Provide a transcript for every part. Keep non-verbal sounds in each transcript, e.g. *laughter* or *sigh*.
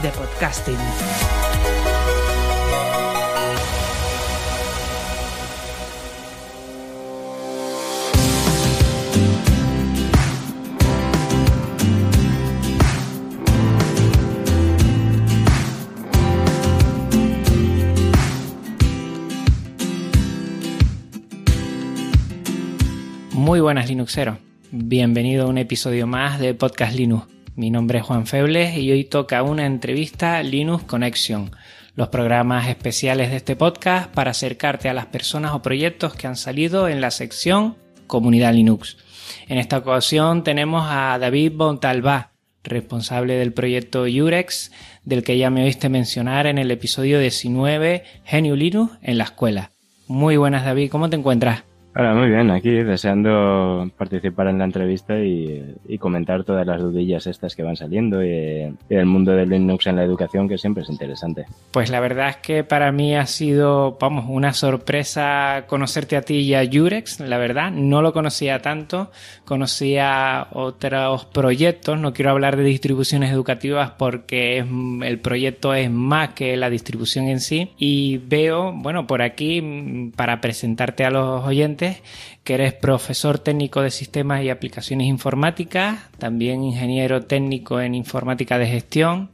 de podcasting. Muy buenas Linuxeros, bienvenido a un episodio más de Podcast Linux. Mi nombre es Juan Febles y hoy toca una entrevista Linux Connection, los programas especiales de este podcast para acercarte a las personas o proyectos que han salido en la sección Comunidad Linux. En esta ocasión tenemos a David Bontalbá, responsable del proyecto Urex, del que ya me oíste mencionar en el episodio 19 Genio Linux en la escuela. Muy buenas David, ¿cómo te encuentras? Hola, muy bien, aquí deseando participar en la entrevista y, y comentar todas las dudillas estas que van saliendo y, y, el mundo del Linux en la educación que siempre es interesante. Pues la verdad es que para mí ha sido, vamos, una sorpresa conocerte a ti y a Jurex, la verdad, no lo conocía tanto, conocía otros proyectos, no quiero hablar de distribuciones educativas porque es, el proyecto es más que la distribución en sí y veo, bueno, por aquí, para presentarte a los oyentes, que eres profesor técnico de sistemas y aplicaciones informáticas, también ingeniero técnico en informática de gestión,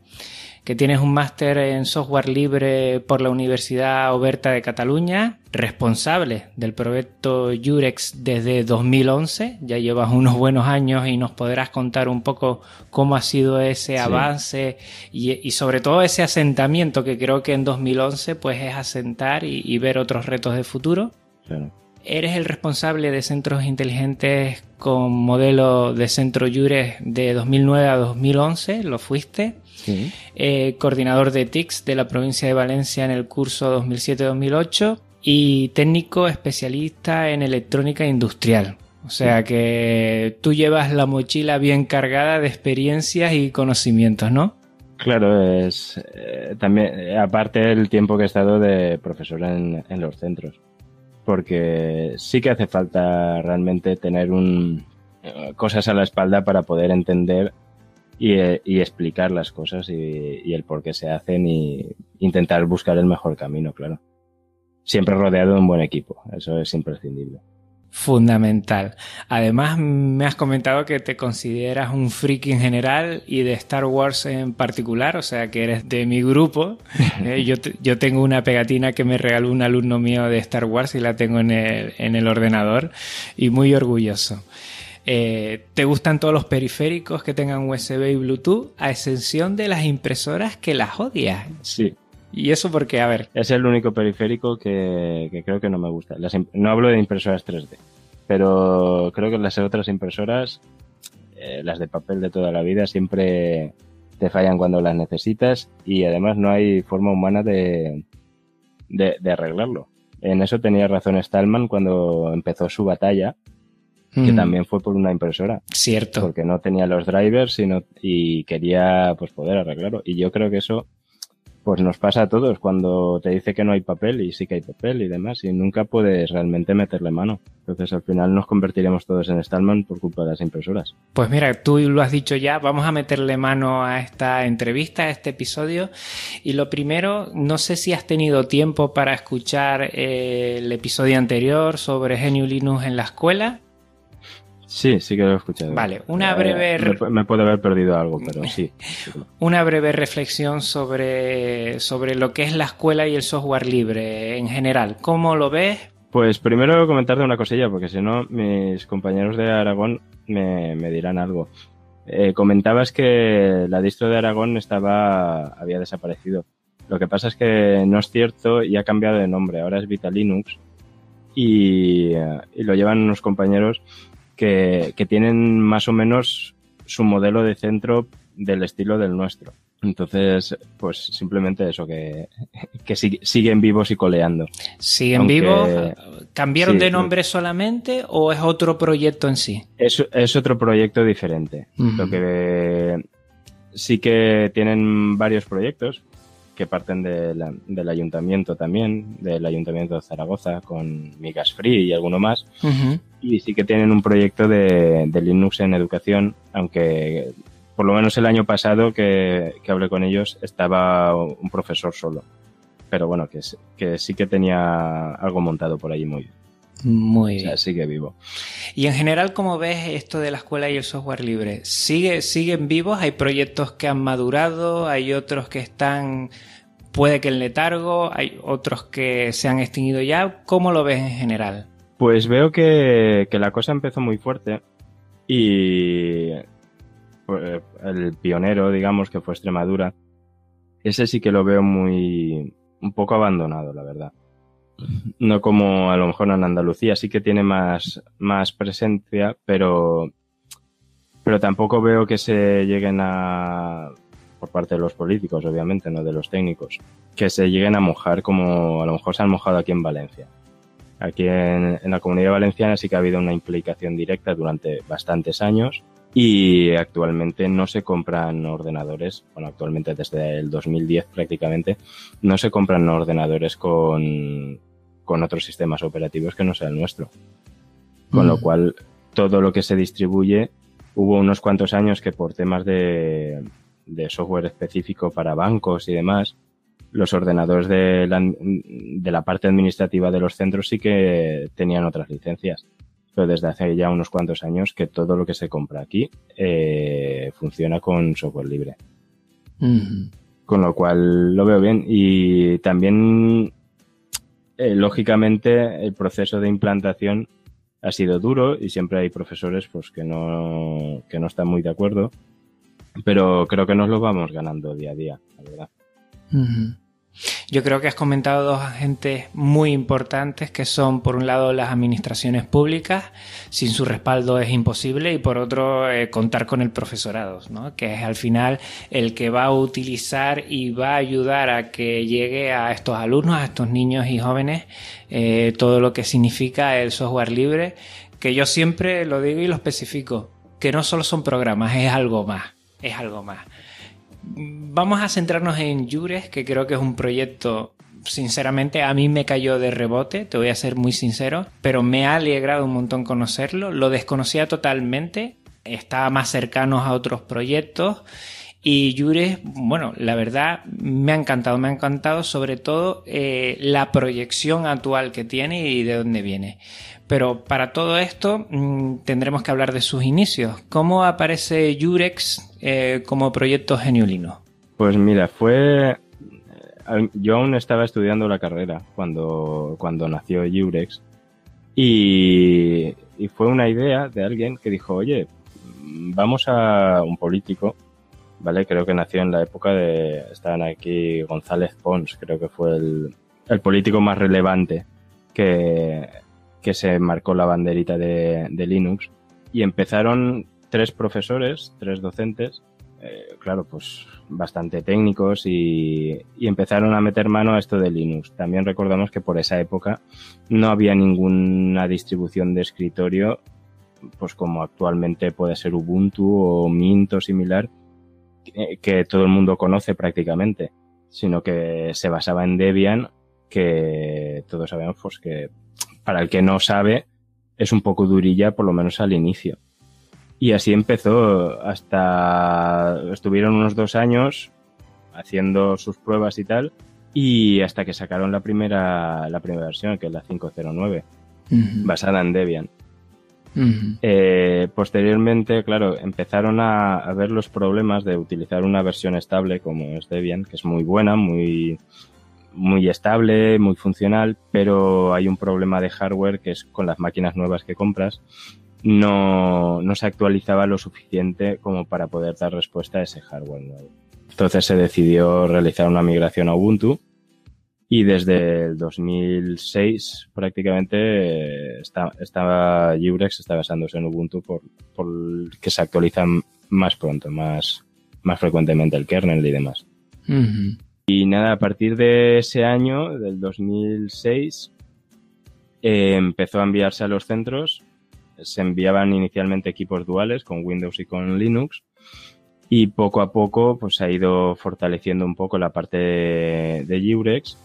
que tienes un máster en software libre por la Universidad Oberta de Cataluña, responsable del proyecto Jurex desde 2011, ya llevas unos buenos años y nos podrás contar un poco cómo ha sido ese sí. avance y, y, sobre todo ese asentamiento que creo que en 2011 pues es asentar y, y ver otros retos de futuro. Claro. Eres el responsable de centros inteligentes con modelo de centro Jures de 2009 a 2011, lo fuiste. Sí. Eh, coordinador de TICS de la provincia de Valencia en el curso 2007-2008 y técnico especialista en electrónica industrial. O sea que tú llevas la mochila bien cargada de experiencias y conocimientos, ¿no? Claro, es eh, también aparte del tiempo que he estado de profesor en, en los centros porque sí que hace falta realmente tener un, cosas a la espalda para poder entender y, y explicar las cosas y, y, el por qué se hacen y intentar buscar el mejor camino, claro. Siempre rodeado de un buen equipo, eso es imprescindible. Fundamental. Además, me has comentado que te consideras un friki en general y de Star Wars en particular, o sea que eres de mi grupo. *laughs* eh, yo, yo, tengo una pegatina que me regaló un alumno mío de Star Wars y la tengo en el, en el ordenador y muy orgulloso. Eh, ¿Te gustan todos los periféricos que tengan USB y Bluetooth, a excepción de las impresoras que las odias? Sí, ¿Y eso porque, a ver? Es el único periférico que, que creo que no me gusta. Las, no hablo de impresoras 3D, pero creo que las otras impresoras, eh, las de papel de toda la vida, siempre te fallan cuando las necesitas y además no hay forma humana de, de, de arreglarlo. En eso tenía razón Stallman cuando empezó su batalla, que mm. también fue por una impresora. Cierto. Porque no tenía los drivers y, no, y quería pues poder arreglarlo. Y yo creo que eso pues nos pasa a todos cuando te dice que no hay papel y sí que hay papel y demás y nunca puedes realmente meterle mano. Entonces al final nos convertiremos todos en Stallman por culpa de las impresoras. Pues mira, tú lo has dicho ya, vamos a meterle mano a esta entrevista, a este episodio y lo primero, no sé si has tenido tiempo para escuchar eh, el episodio anterior sobre GNU Linux en la escuela. Sí, sí que lo he escuchado. Vale, una breve... Eh, me, me puede haber perdido algo, pero *laughs* sí. una breve reflexión sobre, sobre lo que es la escuela y el software libre en general. ¿Cómo lo ves? Pues primero comentarte una cosilla, porque si no, mis compañeros de Aragón me, me dirán algo. Eh, comentabas que la distro de Aragón estaba, había desaparecido. Lo que pasa es que no es cierto y ha cambiado de nombre. Ahora es Vitalinux y, y lo llevan unos compañeros que, que, tienen más o menos su modelo de centro del estilo del nuestro. Entonces, pues simplemente eso, que, que siguen vivos y coleando. ¿Siguen vivos? ¿Cambiaron de nombre solamente o es otro proyecto en sí? Es, es otro proyecto diferente. Lo que sí que tienen varios proyectos que parten del ayuntamiento también, del ayuntamiento de Zaragoza, con Migas Free y alguno más. Y sí que tienen un proyecto de, de Linux en educación, aunque por lo menos el año pasado que, hablé con ellos estaba un profesor solo. Pero bueno, que, que sí que tenía algo montado por allí muy bien. Muy bien. O sea, sigue vivo. Y en general, ¿cómo ves esto de la escuela y el software libre? ¿Sigue, ¿Siguen vivos? ¿Hay proyectos que han madurado? ¿Hay otros que están, puede que en letargo? ¿Hay otros que se han extinguido ya? ¿Cómo lo ves en general? Pues veo que, que la cosa empezó muy fuerte y pues, el pionero, digamos, que fue Extremadura, ese sí que lo veo muy, un poco abandonado, la verdad. No como a lo mejor en Andalucía, sí que tiene más, más presencia, pero, pero tampoco veo que se lleguen a, por parte de los políticos, obviamente, no de los técnicos, que se lleguen a mojar como a lo mejor se han mojado aquí en Valencia. Aquí en, en la comunidad valenciana sí que ha habido una implicación directa durante bastantes años y actualmente no se compran ordenadores, bueno, actualmente desde el 2010 prácticamente, no se compran ordenadores con, con otros sistemas operativos que no sea el nuestro. Con lo mm. cual, todo lo que se distribuye, hubo unos cuantos años que por temas de, de software específico para bancos y demás, los ordenadores de la, de la parte administrativa de los centros sí que tenían otras licencias pero desde hace ya unos cuantos años que todo lo que se compra aquí eh, funciona con software libre. Con lo cual lo veo bien. Y también, eh, lógicamente, el proceso de implantación ha sido duro y siempre hay profesores pues que no, que no están muy de acuerdo. Pero creo que nos lo vamos ganando día a día, la verdad. Yo creo que has comentado dos agentes muy importantes que son, por un lado, las administraciones públicas, sin su respaldo es imposible, y por otro, eh, contar con el profesorado, ¿no? que es al final el que va a utilizar y va a ayudar a que llegue a estos alumnos, a estos niños y jóvenes, eh, todo lo que significa el software libre, que yo siempre lo digo y lo especifico, que no solo son programas, es algo más, es algo más. Vamos a centrarnos en Jures, que creo que es un proyecto sinceramente a mí me cayó de rebote, te voy a ser muy sincero, pero me ha alegrado un montón conocerlo, lo desconocía totalmente, estaba más cercano a otros proyectos y Jures, bueno, la verdad me ha encantado, me ha encantado sobre todo eh, la proyección actual que tiene y de dónde viene. Pero para todo esto mm, tendremos que hablar de sus inicios. ¿Cómo aparece Jurex eh, como proyecto geniulino? Pues mira, fue... Eh, yo aún estaba estudiando la carrera cuando, cuando nació Jurex y, y fue una idea de alguien que dijo, oye, vamos a un político, ¿vale? Creo que nació en la época de... Estaban aquí González Pons, creo que fue el, el político más relevante que que se marcó la banderita de, Linux y empezaron tres profesores, tres docentes, eh, claro, pues bastante técnicos y, empezaron a meter mano a esto de Linux. También recordamos que por esa época no había ninguna distribución de escritorio, pues como actualmente puede ser Ubuntu o Mint o similar, que, todo el mundo conoce prácticamente, sino que se basaba en Debian, que todos sabemos pues que para el que no sabe, es un poco durilla, por lo menos al inicio. Y así empezó hasta estuvieron unos dos años haciendo sus pruebas y tal, y hasta que sacaron la primera, la primera versión, que es la 509, basada en Debian. Eh, posteriormente, claro, empezaron a, a, ver los problemas de utilizar una versión estable como es Debian, que es muy buena, muy, muy estable, muy funcional, pero hay un problema de hardware que es con las máquinas nuevas que compras, no, no se actualizaba lo suficiente como para poder dar respuesta a ese hardware nuevo. Entonces se decidió realizar una migración a Ubuntu y desde el 2006 prácticamente está, estaba está basándose en Ubuntu por, por que se actualizan más pronto, más, más frecuentemente el kernel y demás. Y nada, a partir de ese año, del 2006, eh, empezó a enviarse a los centros. Se enviaban inicialmente equipos duales con Windows y con Linux. Y poco a poco pues, ha ido fortaleciendo un poco la parte de, de Eurex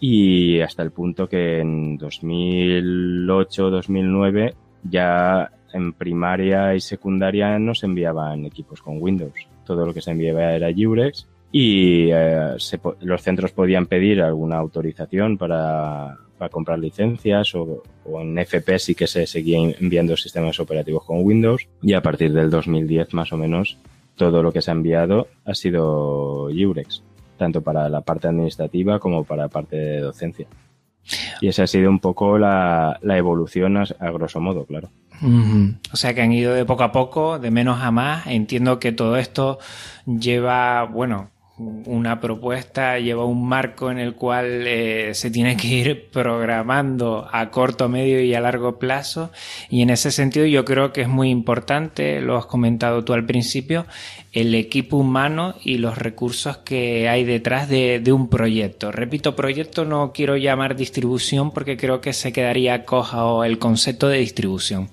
y hasta el punto que en 2008-2009 ya en primaria y secundaria no se enviaban equipos con Windows. Todo lo que se enviaba era Eurex y eh, los centros podían pedir alguna autorización para, para comprar licencias o, o, en FP sí que se seguían enviando sistemas operativos con Windows y a partir del 2010 más o menos todo lo que se ha enviado ha sido Eurex tanto para la parte administrativa como para la parte de docencia. Y esa ha sido un poco la, la evolución a, a, grosso modo, claro. Uh -huh. O sea que han ido de poco a poco, de menos a más. Entiendo que todo esto lleva, bueno, una propuesta, lleva un marco en el cual eh, se tiene que ir programando a corto, medio y a largo plazo. Y en ese sentido yo creo que es muy importante, lo has comentado tú al principio, el equipo humano y los recursos que hay detrás de, un proyecto. Repito, proyecto no quiero llamar distribución porque creo que se quedaría coja el concepto de distribución.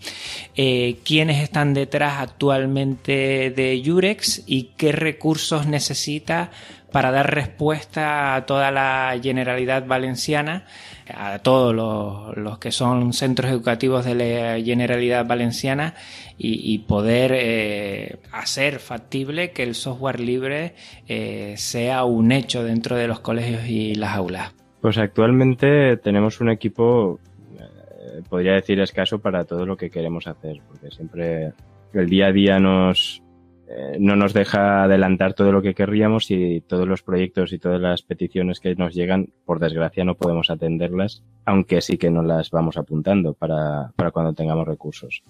Eh, ¿Quiénes están detrás actualmente de Yurex y qué recursos necesita para dar respuesta a toda la generalidad valenciana, a todos los, que son centros educativos de la generalidad valenciana y, y poder eh, hacer factible que el software libre eh, sea un hecho dentro de los colegios y las aulas. Pues actualmente tenemos un equipo, eh, podría decir escaso para todo lo que queremos hacer, porque siempre el día a día nos, eh, no nos deja adelantar todo lo que querríamos y todos los proyectos y todas las peticiones que nos llegan, por desgracia, no podemos atenderlas, aunque sí que nos las vamos apuntando para, para cuando tengamos recursos.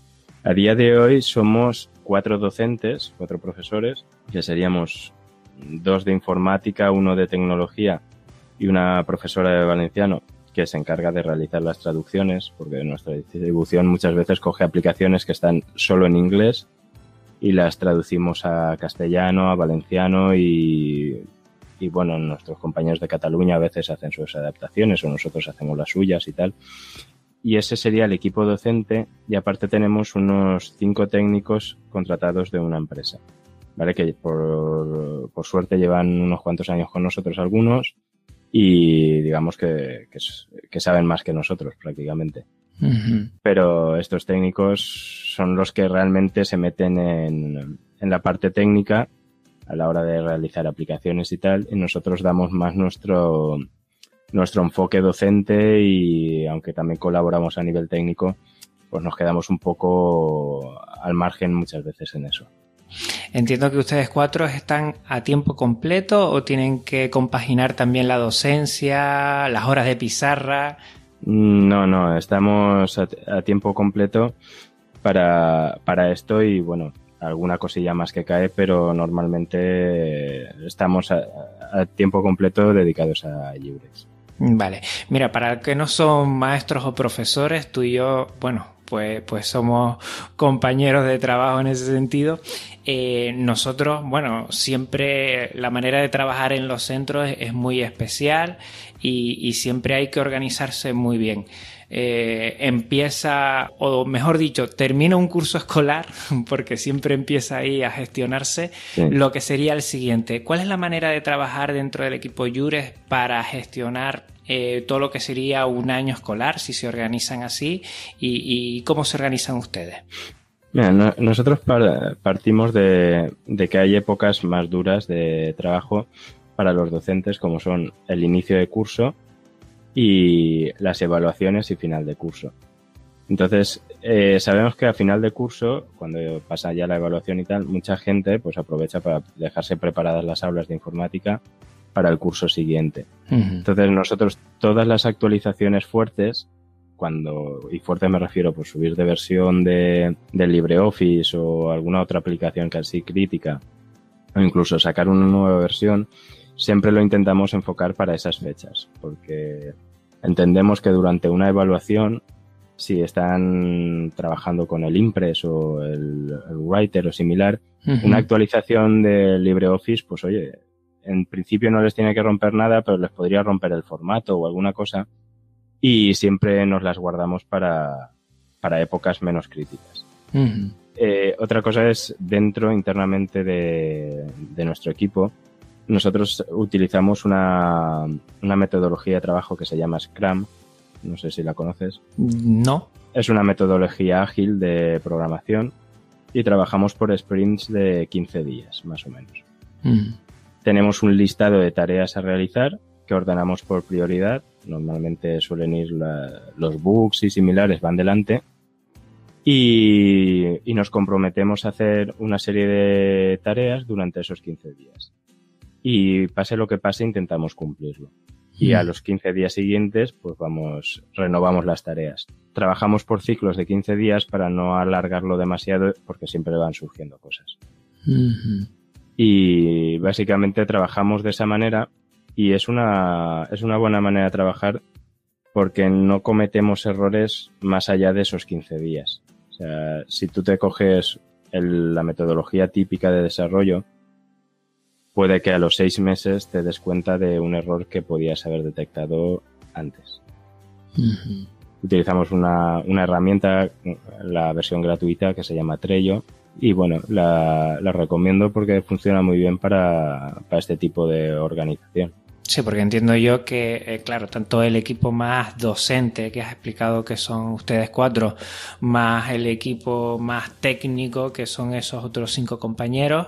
A día de hoy somos cuatro docentes, cuatro profesores, que seríamos dos de informática, uno de tecnología y una profesora de valenciano que se encarga de realizar las traducciones, porque nuestra distribución muchas veces coge aplicaciones que están solo en inglés y las traducimos a castellano, a valenciano y, y bueno, nuestros compañeros de Cataluña a veces hacen sus adaptaciones o nosotros hacemos las suyas y tal. Y ese sería el equipo docente y aparte tenemos unos cinco técnicos contratados de una empresa, ¿vale? Que por, por suerte llevan unos cuantos años con nosotros algunos y digamos que, que, que saben más que nosotros prácticamente. Uh -huh. Pero estos técnicos son los que realmente se meten en, en, la parte técnica a la hora de realizar aplicaciones y tal, y nosotros damos más nuestro, nuestro enfoque docente y aunque también colaboramos a nivel técnico, pues nos quedamos un poco al margen muchas veces en eso. Entiendo que ustedes cuatro están a tiempo completo o tienen que compaginar también la docencia, las horas de pizarra. No, no, estamos a, tiempo completo para, para, esto y bueno, alguna cosilla más que cae, pero normalmente estamos a, tiempo completo dedicados a Libres. Vale, mira, para que no son maestros o profesores, tú y yo, bueno, pues, pues somos compañeros de trabajo en ese sentido. Eh, nosotros, bueno, siempre la manera de trabajar en los centros es muy especial y, y, siempre hay que organizarse muy bien. Eh, empieza, o mejor dicho, termina un curso escolar, *laughs* porque siempre empieza ahí a gestionarse, sí. lo que sería el siguiente. ¿Cuál es la manera de trabajar dentro del equipo Jures para gestionar eh, todo lo que sería un año escolar, si se organizan así, y, y cómo se organizan ustedes? Mira, no, nosotros partimos de, de, que hay épocas más duras de trabajo para los docentes, como son el inicio de curso y las evaluaciones y final de curso. Entonces, eh, sabemos que a final de curso, cuando pasa ya la evaluación y tal, mucha gente pues aprovecha para dejarse preparadas las aulas de informática para el curso siguiente. Uh -huh. Entonces, nosotros todas las actualizaciones fuertes cuando, y fuerte me refiero, pues subir de versión de, de LibreOffice o alguna otra aplicación que así crítica, o incluso sacar una nueva versión, siempre lo intentamos enfocar para esas fechas, porque entendemos que durante una evaluación si están trabajando con el Impress o el, Writer o similar, una actualización de LibreOffice, pues oye, en principio no les tiene que romper nada, pero les podría romper el formato o alguna cosa y siempre nos las guardamos para, para épocas menos críticas. Eh, otra cosa es dentro, internamente de, de, nuestro equipo, nosotros utilizamos una, una metodología de trabajo que se llama Scrum, no sé si la conoces. No. Es una metodología ágil de programación y trabajamos por sprints de 15 días, más o menos. Mm. Tenemos un listado de tareas a realizar que ordenamos por prioridad. Normalmente suelen ir los bugs y similares van delante. Y, y, nos comprometemos a hacer una serie de tareas durante esos 15 días. Y pase lo que pase, intentamos cumplirlo y a mm. los 15 días siguientes pues vamos, renovamos las tareas. Trabajamos por ciclos de 15 días para no alargarlo demasiado porque siempre van surgiendo cosas. Y básicamente trabajamos de esa manera y es una, es una buena manera de trabajar porque no cometemos errores más allá de esos 15 días. O sea, si tú te coges la metodología típica de desarrollo, puede que a los seis meses te des cuenta de un error que podías haber detectado antes. Utilizamos una, herramienta, la versión gratuita que se llama Trello, y bueno, la, recomiendo porque funciona muy bien para este tipo de organización. Sí, porque entiendo yo que, eh, claro, tanto el equipo más docente que has explicado que son ustedes cuatro, más el equipo más técnico que son esos otros cinco compañeros,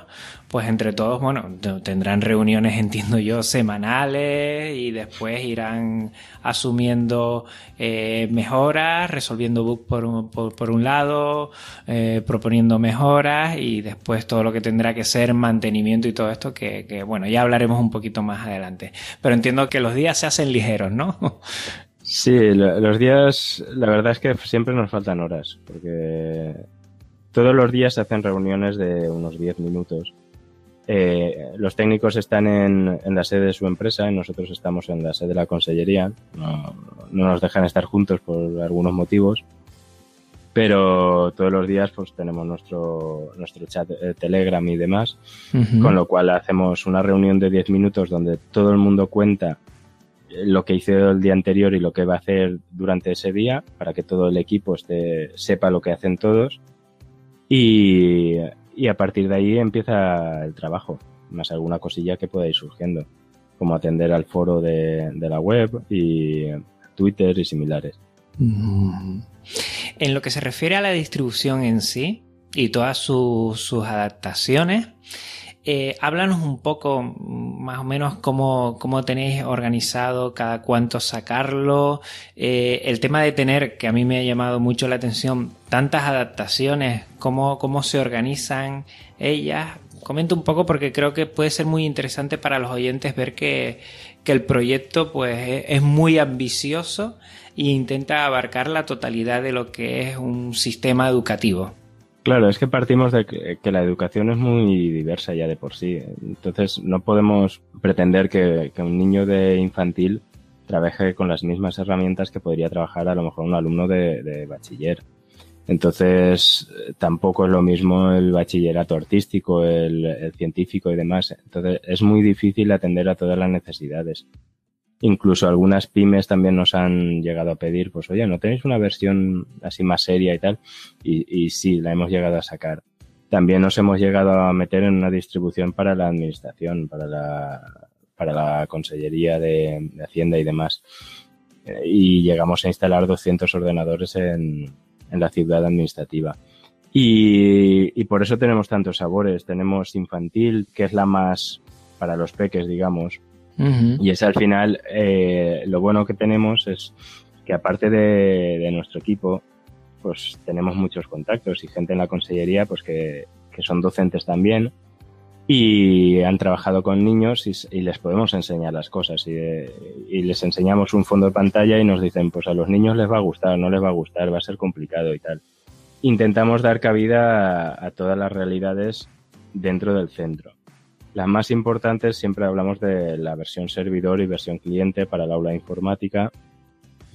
pues entre todos, bueno, tendrán reuniones, *laughs* entiendo yo, semanales y después irán asumiendo eh, mejoras, resolviendo bugs por un, por, un lado, eh, proponiendo mejoras y después todo lo que tendrá que ser mantenimiento y todo esto que, que, bueno, ya hablaremos un poquito más adelante. Pero entiendo que los días se hacen ligeros, ¿no? *laughs* Sí, los días, la verdad es que siempre nos faltan horas, porque todos los días se hacen reuniones de unos 10 minutos eh, los técnicos están en, la sede de su empresa y nosotros estamos en la sede de la consellería. No, nos dejan estar juntos por algunos motivos, pero todos los días pues tenemos nuestro, nuestro chat de Telegram y demás, con lo cual hacemos una reunión de 10 minutos donde todo el mundo cuenta lo que hizo el día anterior y lo que va a hacer durante ese día para que todo el equipo esté, sepa lo que hacen todos. Y, y a partir de ahí empieza el trabajo, más alguna cosilla que pueda ir surgiendo, como atender al foro de, la web y Twitter y similares. Mm. En lo que se refiere a la distribución en sí y todas sus adaptaciones, eh, háblanos un poco mm, más o menos cómo, cómo tenéis organizado cada cuánto sacarlo. Eh, el tema de tener, que a mí me ha llamado mucho la atención, tantas adaptaciones, cómo, cómo se organizan ellas. Comenta un poco porque creo que puede ser muy interesante para los oyentes ver que, que el proyecto pues, es muy ambicioso e intenta abarcar la totalidad de lo que es un sistema educativo. Claro, es que partimos de que, la educación es muy diversa ya de por sí. Entonces no podemos pretender que, un niño de infantil trabaje con las mismas herramientas que podría trabajar a lo mejor un alumno de, bachiller. Entonces tampoco es lo mismo el bachillerato artístico, el científico y demás. Entonces es muy difícil atender a todas las necesidades. Incluso algunas pymes también nos han llegado a pedir, pues oye, ¿no tenéis una versión así más seria y tal? Y, sí, la hemos llegado a sacar. También nos hemos llegado a meter en una distribución para la administración, para la, para la Consellería de, Hacienda y demás. Eh, y llegamos a instalar 200 ordenadores en, en la ciudad administrativa. Y, y, por eso tenemos tantos sabores. Tenemos infantil, que es la más para los peques, digamos, y es al final, eh, lo bueno que tenemos es que aparte de, nuestro equipo, pues tenemos muchos contactos y gente en la consellería pues que, son docentes también y han trabajado con niños y, les podemos enseñar las cosas y, y, les enseñamos un fondo de pantalla y nos dicen pues a los niños les va a gustar, no les va a gustar, va a ser complicado y tal. Intentamos dar cabida a todas las realidades dentro del centro. Las más importantes siempre hablamos de la versión servidor y versión cliente para el aula informática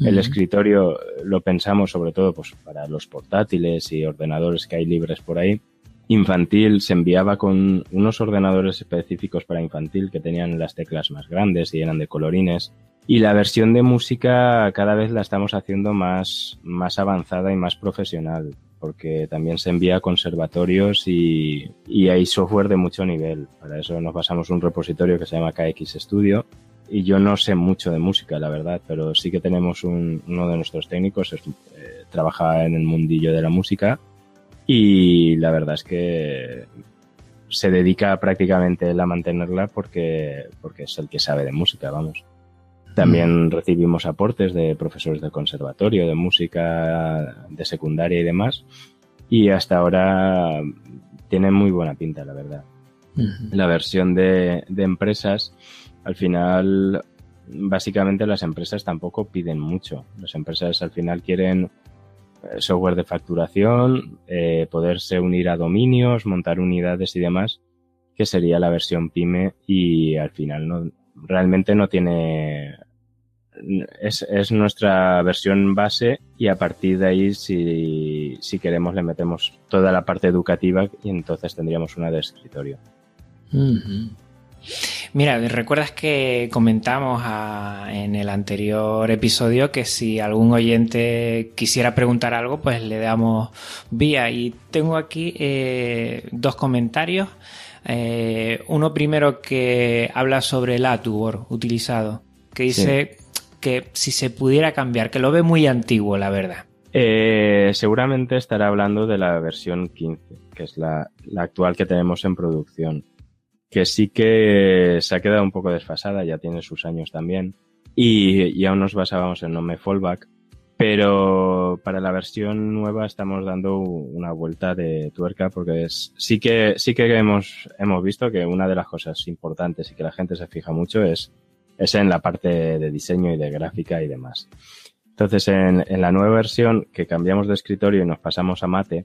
El escritorio lo pensamos sobre todo pues, para los portátiles y ordenadores que hay libres por ahí. Infantil se enviaba con unos ordenadores específicos para infantil que tenían las teclas más grandes y eran de colorines. Y la versión de música cada vez la estamos haciendo más, más avanzada y más profesional, porque también se envía a conservatorios y, y hay software de mucho nivel. Para eso nos basamos un repositorio que se llama KX Studio, y yo no sé mucho de música, la verdad, pero sí que tenemos un, uno de nuestros técnicos, es, eh, trabaja en el mundillo de la música y la verdad es que se dedica prácticamente él a mantenerla porque, porque es el que sabe de música, vamos. También mm. recibimos aportes de profesores del conservatorio, de música, de secundaria y demás. Y hasta ahora tiene muy buena pinta, la verdad. La versión de, de empresas al final, básicamente las empresas tampoco piden mucho. Las empresas al final quieren software de facturación, eh, poderse unir a dominios, montar unidades y demás, que sería la versión pyme y al final no, realmente no tiene, es, es nuestra versión base y a partir de ahí si, si queremos le metemos toda la parte educativa y entonces tendríamos una de escritorio. Mira, ¿recuerdas que comentamos en el anterior episodio que si algún oyente quisiera preguntar algo, pues le damos vía? Y tengo aquí eh, dos comentarios. Eh, uno primero que habla sobre el Atubor utilizado, que dice que si se pudiera cambiar, que lo ve muy antiguo, la verdad. Eh, seguramente estará hablando de la versión 15, que es la actual que tenemos en producción que sí que se ha quedado un poco desfasada, ya tiene sus años también. Y, aún nos basábamos en Nome Fallback, pero para la versión nueva estamos dando una vuelta de tuerca porque es, sí que, sí que hemos, hemos visto que una de las cosas importantes y que la gente se fija mucho es, es en la parte de diseño y de gráfica y demás. Entonces, en, en la nueva versión que cambiamos de escritorio y nos pasamos a mate,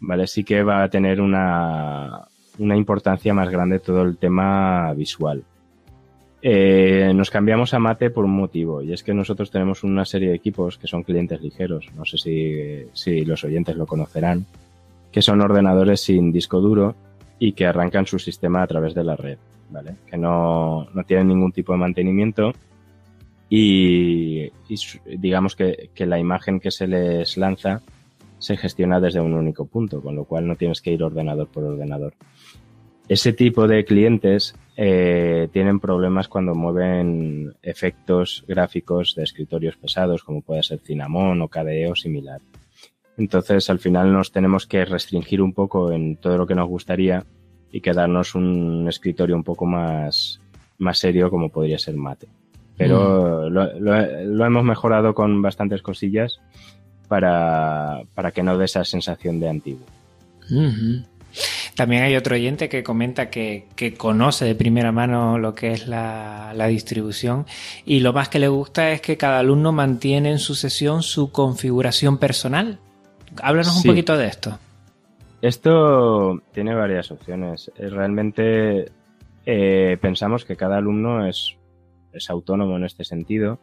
¿vale? Sí que va a tener una, una importancia más grande todo el tema visual. Eh, nos cambiamos a Mate por un motivo, y es que nosotros tenemos una serie de equipos que son clientes ligeros, no sé si, si los oyentes lo conocerán, que son ordenadores sin disco duro y que arrancan su sistema a través de la red, ¿vale? Que no, no tienen ningún tipo de mantenimiento y, y digamos que, que la imagen que se les lanza se gestiona desde un único punto, con lo cual no tienes que ir ordenador por ordenador. Ese tipo de clientes eh, tienen problemas cuando mueven efectos gráficos de escritorios pesados, como puede ser Cinnamon o KDE o similar. Entonces, al final nos tenemos que restringir un poco en todo lo que nos gustaría y quedarnos un escritorio un poco más, más serio, como podría ser Mate. Pero mm. lo, lo, hemos mejorado con bastantes cosillas para, para que no dé esa sensación de antiguo. También hay otro oyente que comenta que, conoce de primera mano lo que es la, distribución y lo más que le gusta es que cada alumno mantiene en su sesión su configuración personal. Háblanos un poquito de esto. Esto tiene varias opciones. Eh, realmente eh, pensamos que cada alumno es, es autónomo en este sentido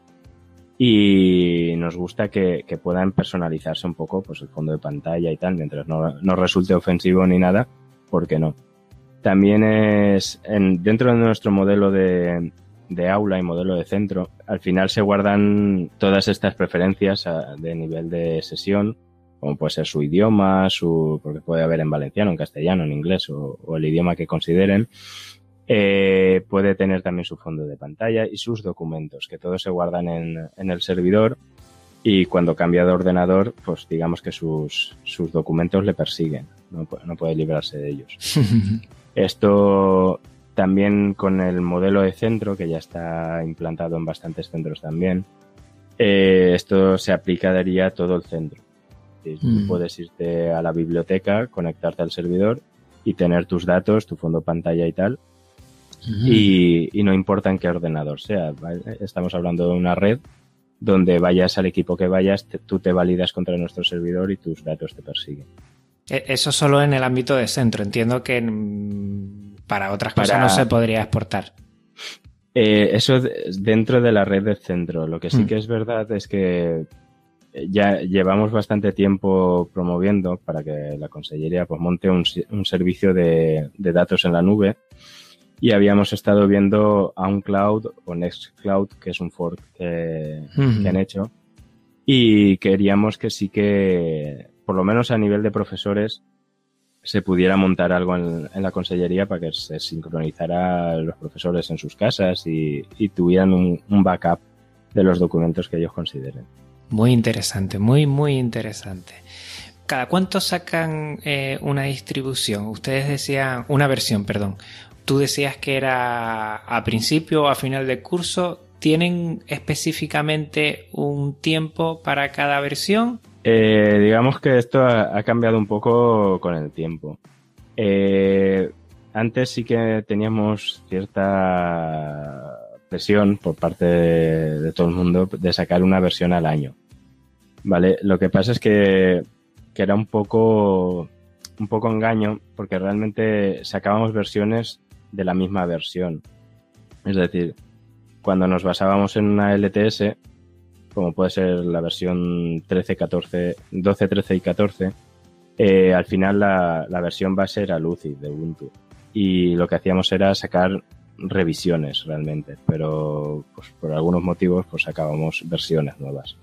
y nos gusta que, puedan personalizarse un poco pues el fondo de pantalla y tal, mientras no, no resulte ofensivo ni nada, ¿por qué no? También es en, dentro de nuestro modelo de, de, aula y modelo de centro, al final se guardan todas estas preferencias de nivel de sesión, como puede ser su idioma, su, porque puede haber en valenciano, en castellano, en inglés o, el idioma que consideren. Eh, puede tener también su fondo de pantalla y sus documentos, que todos se guardan en, en el servidor y cuando cambia de ordenador, pues digamos que sus, sus documentos le persiguen, no, no puede librarse de ellos. *laughs* Esto también con el modelo de centro, que ya está implantado en bastantes centros también, eh, esto se aplicaría a todo el centro. Mm. puedes irte a la biblioteca, conectarte al servidor y tener tus datos, tu fondo pantalla y tal. Y, y, no importa en qué ordenador sea. Estamos hablando de una red donde vayas al equipo que vayas, tú te validas contra nuestro servidor y tus datos te persiguen. E, eso solo en el ámbito de centro. Entiendo que para otras cosas no se podría exportar. Eh, eso dentro de la red del centro. Lo que sí Mm. que es verdad es que eh, ya llevamos bastante tiempo promoviendo para que la Consellería pues, monte un, servicio de, de datos en la nube y habíamos estado viendo a un cloud o Nextcloud, que es un fork que, Ujú. que han hecho, y queríamos que sí que, por lo menos a nivel de profesores, se pudiera montar algo en, en la consellería para que se sincronizara los profesores en sus casas y, y tuvieran un, un backup de los documentos que ellos consideren. Muy interesante, muy, muy interesante. ¿Cada cuánto sacan eh, una distribución? Ustedes decían, una versión, perdón. Tú decías que era a principio o a final de curso. ¿Tienen específicamente un tiempo para cada versión? Eh, digamos que esto ha, cambiado un poco con el tiempo. Eh, antes sí que teníamos cierta presión por parte de, de todo el mundo de sacar una versión al año. Vale, lo que pasa es que, que era un poco, un poco engaño porque realmente sacábamos versiones de la misma versión. Es decir, cuando nos basábamos en una LTS, como puede ser la versión 13, 14, 12, 13 y 14, eh, al final la, la versión base era Lucy de Ubuntu. Y lo que hacíamos era sacar revisiones realmente, pero pues, por algunos motivos pues sacábamos versiones nuevas.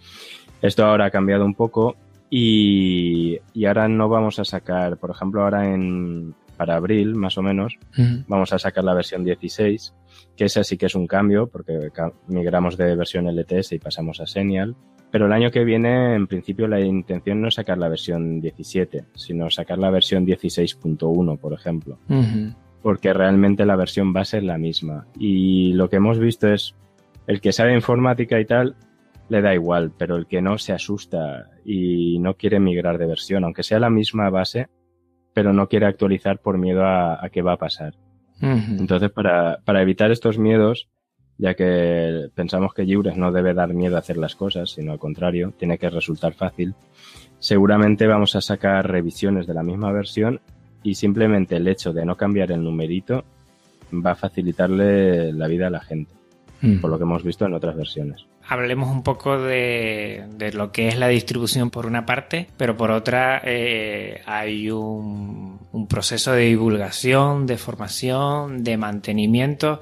Esto ahora ha cambiado un poco y, y ahora no vamos a sacar, por ejemplo, ahora en para abril más o menos, vamos a sacar la versión 16, que esa sí que es un cambio porque migramos de versión LTS y pasamos a Senial. Pero el año que viene, en principio, la intención no es sacar la versión 17, sino sacar la versión 16.1, por ejemplo porque realmente la versión base es la misma. Y lo que hemos visto es, el que sabe informática y tal, le da igual, pero el que no se asusta y no quiere migrar de versión, aunque sea la misma base, pero no quiere actualizar por miedo a, a qué va a pasar. Entonces, para, para evitar estos miedos, ya que pensamos que Jurex no debe dar miedo a hacer las cosas, sino al contrario, tiene que resultar fácil, seguramente vamos a sacar revisiones de la misma versión y simplemente el hecho de no cambiar el numerito va a facilitarle la vida a la gente, Ujú. por lo que hemos visto en otras versiones. Hablemos un poco de, de lo que es la distribución por una parte, pero por otra eh, hay un, un proceso de divulgación, de formación, de mantenimiento.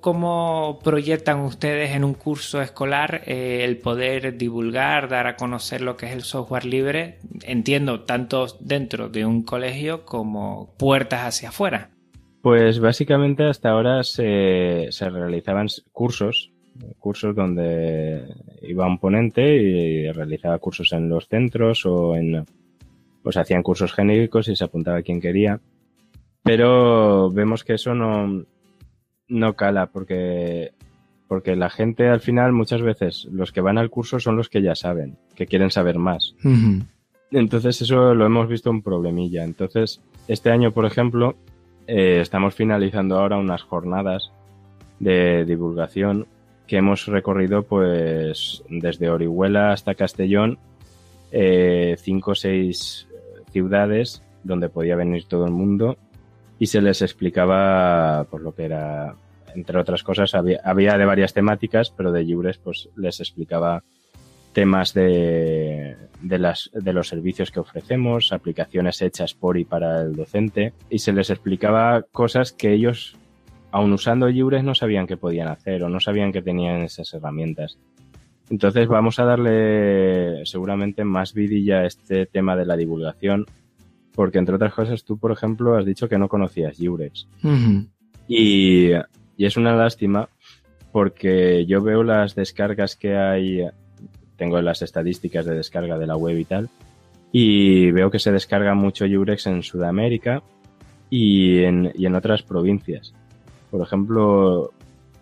¿Cómo proyectan ustedes en un curso escolar eh, el poder divulgar, dar a conocer lo que es el software libre? Entiendo, tanto dentro de un colegio como puertas hacia afuera. Pues básicamente hasta ahora se, se realizaban cursos, cursos donde iba un ponente y realizaba cursos en los centros o en, pues hacían cursos genéricos y se apuntaba quien quería. Pero vemos que eso no, no cala porque, porque la gente al final muchas veces los que van al curso son los que ya saben, que quieren saber más. Entonces eso lo hemos visto un problemilla. Entonces este año, por ejemplo, eh, estamos finalizando ahora unas jornadas de divulgación que hemos recorrido pues desde Orihuela hasta Castellón, eh, cinco o seis ciudades donde podía venir todo el mundo y se les explicaba pues lo que era entre otras cosas había, había de varias temáticas pero de Lliures pues les explicaba temas de, de, las, de los servicios que ofrecemos, aplicaciones hechas por y para el docente, y se les explicaba cosas que ellos, aun usando Lliures, no sabían que podían hacer o no sabían que tenían esas herramientas. Entonces vamos a darle seguramente más vidilla a este tema de la divulgación, porque entre otras cosas tú, por ejemplo, has dicho que no conocías Lliures. Y, y es una lástima porque yo veo las descargas que hay tengo las estadísticas de descarga de la web y tal, y veo que se descarga mucho Jurex en Sudamérica y en, y en otras provincias. Por ejemplo,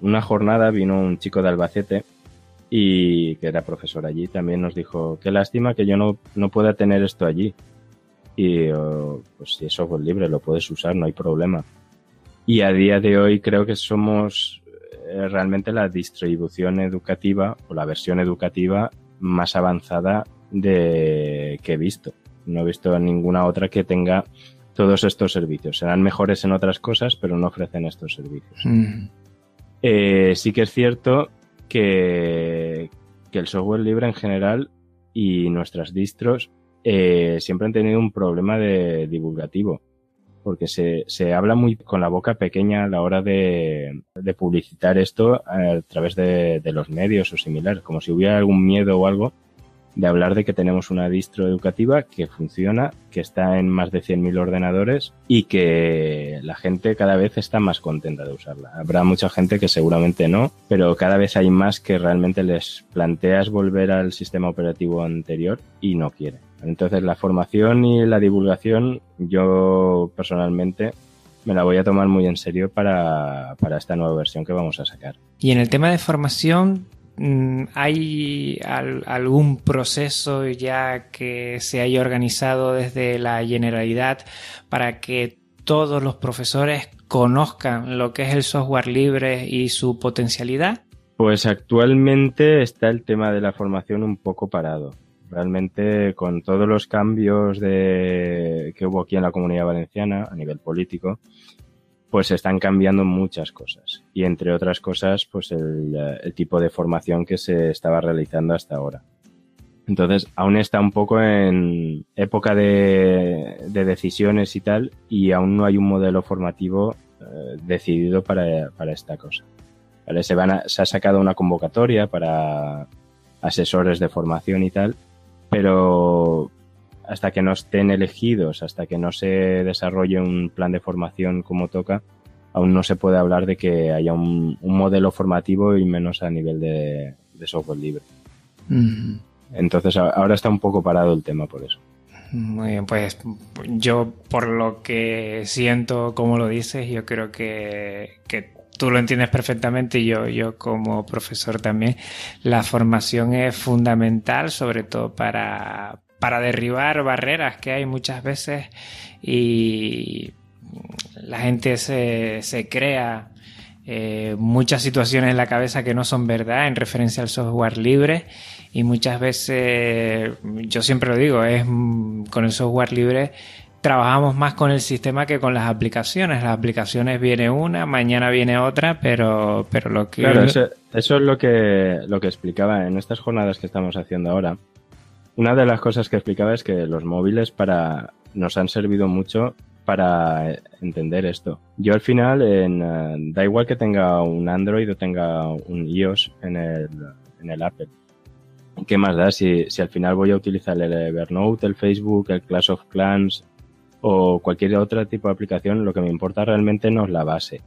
una jornada vino un chico de Albacete y que era profesor allí, también nos dijo, qué lástima que yo no, no pueda tener esto allí. Y pues si es software libre, lo puedes usar, no hay problema. Y a día de hoy creo que somos eh, realmente la distribución educativa o la versión educativa más avanzada de que he visto. No he visto ninguna otra que tenga todos estos servicios. Serán mejores en otras cosas, pero no ofrecen estos servicios. Mm. Eh, sí que es cierto que, que, el software libre en general y nuestras distros eh, siempre han tenido un problema de divulgativo porque se, se habla muy con la boca pequeña a la hora de, de publicitar esto a través de, de, los medios o similar, como si hubiera algún miedo o algo de hablar de que tenemos una distro educativa que funciona, que está en más de 100.000 ordenadores y que la gente cada vez está más contenta de usarla. Habrá mucha gente que seguramente no, pero cada vez hay más que realmente les planteas volver al sistema operativo anterior y no quieren. Entonces la formación y la divulgación yo personalmente me la voy a tomar muy en serio para, para esta nueva versión que vamos a sacar. Y en el tema de formación, mm, ¿hay algún proceso ya que se haya organizado desde la Generalidad para que todos los profesores conozcan lo que es el software libre y su potencialidad? Pues actualmente está el tema de la formación un poco parado. Realmente con todos los cambios de, que hubo aquí en la comunidad valenciana a nivel político, pues están cambiando muchas cosas. Y entre otras cosas, pues el, tipo de formación que se estaba realizando hasta ahora. Entonces, aún está un poco en época de, de decisiones y tal, y aún no hay un modelo formativo eh, decidido para, para, esta cosa. Se, se ha sacado una convocatoria para asesores de formación y tal, pero hasta que no estén elegidos, hasta que no se desarrolle un plan de formación como toca, aún no se puede hablar de que haya un, un modelo formativo y menos a nivel de, de software libre. Mm. Entonces ahora está un poco parado el tema por eso. Muy bien, pues yo por lo que siento, como lo dices, yo creo que, que tú lo entiendes perfectamente y yo, yo como profesor también, la formación es fundamental, sobre todo para, para derribar barreras que hay muchas veces y la gente se, se crea eh, muchas situaciones en la cabeza que no son verdad en referencia al software libre y muchas veces, yo siempre lo digo, es con el software libre trabajamos más con el sistema que con las aplicaciones. Las aplicaciones viene una, mañana viene otra, pero, pero lo que... Claro, eso, es lo que, lo que explicaba en estas jornadas que estamos haciendo ahora. Una de las cosas que explicaba es que los móviles para, nos han servido mucho para entender esto. Yo al final, en, uh, da igual que tenga un Android o tenga un iOS en el, en el Apple. ¿Qué más da si, si al final voy a utilizar el Evernote, el Facebook, el Clash of Clans, o cualquier otro tipo de aplicación, lo que me importa realmente no es la base.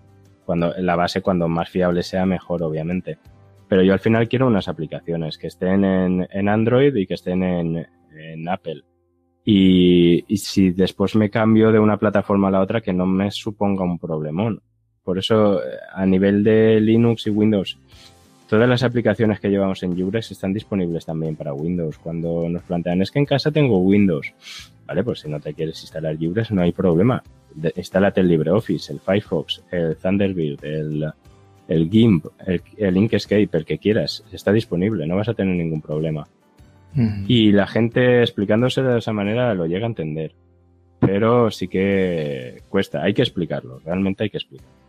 Cuando, la base, cuando más fiable sea, mejor, obviamente. Pero yo al final quiero unas aplicaciones que estén en, en Android y que estén en, en Apple. Y, y, si después me cambio de una plataforma a la otra, que no me suponga un problemón. Por eso, a nivel de Linux y Windows, todas las aplicaciones que llevamos en Jurex están disponibles también para Windows. Cuando nos plantean, es que en casa tengo Windows. Vale, pues si no te quieres instalar Jurex, no hay problema. instálate el LibreOffice, el Firefox, el Thunderbird, el, el GIMP, el, el, Inkscape, el que quieras. Está disponible, no vas a tener ningún problema. Uh -huh. Y la gente explicándose de esa manera lo llega a entender. Pero sí que cuesta, hay que explicarlo, realmente hay que explicarlo.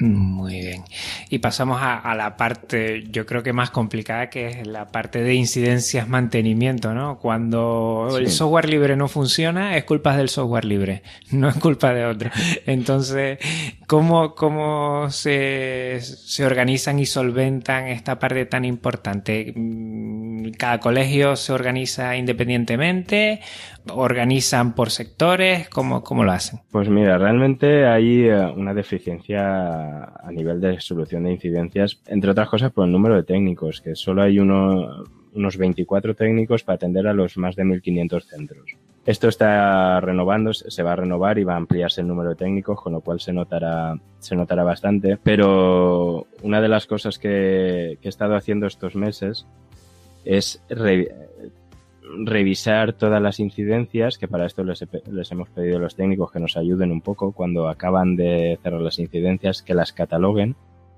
Muy bien. Y pasamos a, a, la parte, yo creo que más complicada, que es la parte de incidencias mantenimiento, ¿no? Cuando sí. el software libre no funciona, es culpa del software libre, *laughs* no es culpa de otro. Entonces, ¿cómo, cómo se, se organizan y solventan esta parte tan importante? Mm, ¿Cada colegio se organiza independientemente? ¿Organizan por sectores? ¿Cómo, cómo lo hacen? Pues mira, realmente hay eh, una deficiencia a nivel de solución de incidencias, entre otras cosas por el número de técnicos, que solo hay uno, unos 24 técnicos para atender a los más de 1.500 centros. Esto está renovando, se va a renovar y va a ampliarse el número de técnicos, con lo cual se notará, se notará bastante. Pero una de las cosas que, he estado haciendo estos meses es revisar todas las incidencias, que para esto les, he, les, hemos pedido a los técnicos que nos ayuden un poco cuando acaban de cerrar las incidencias, que las cataloguen.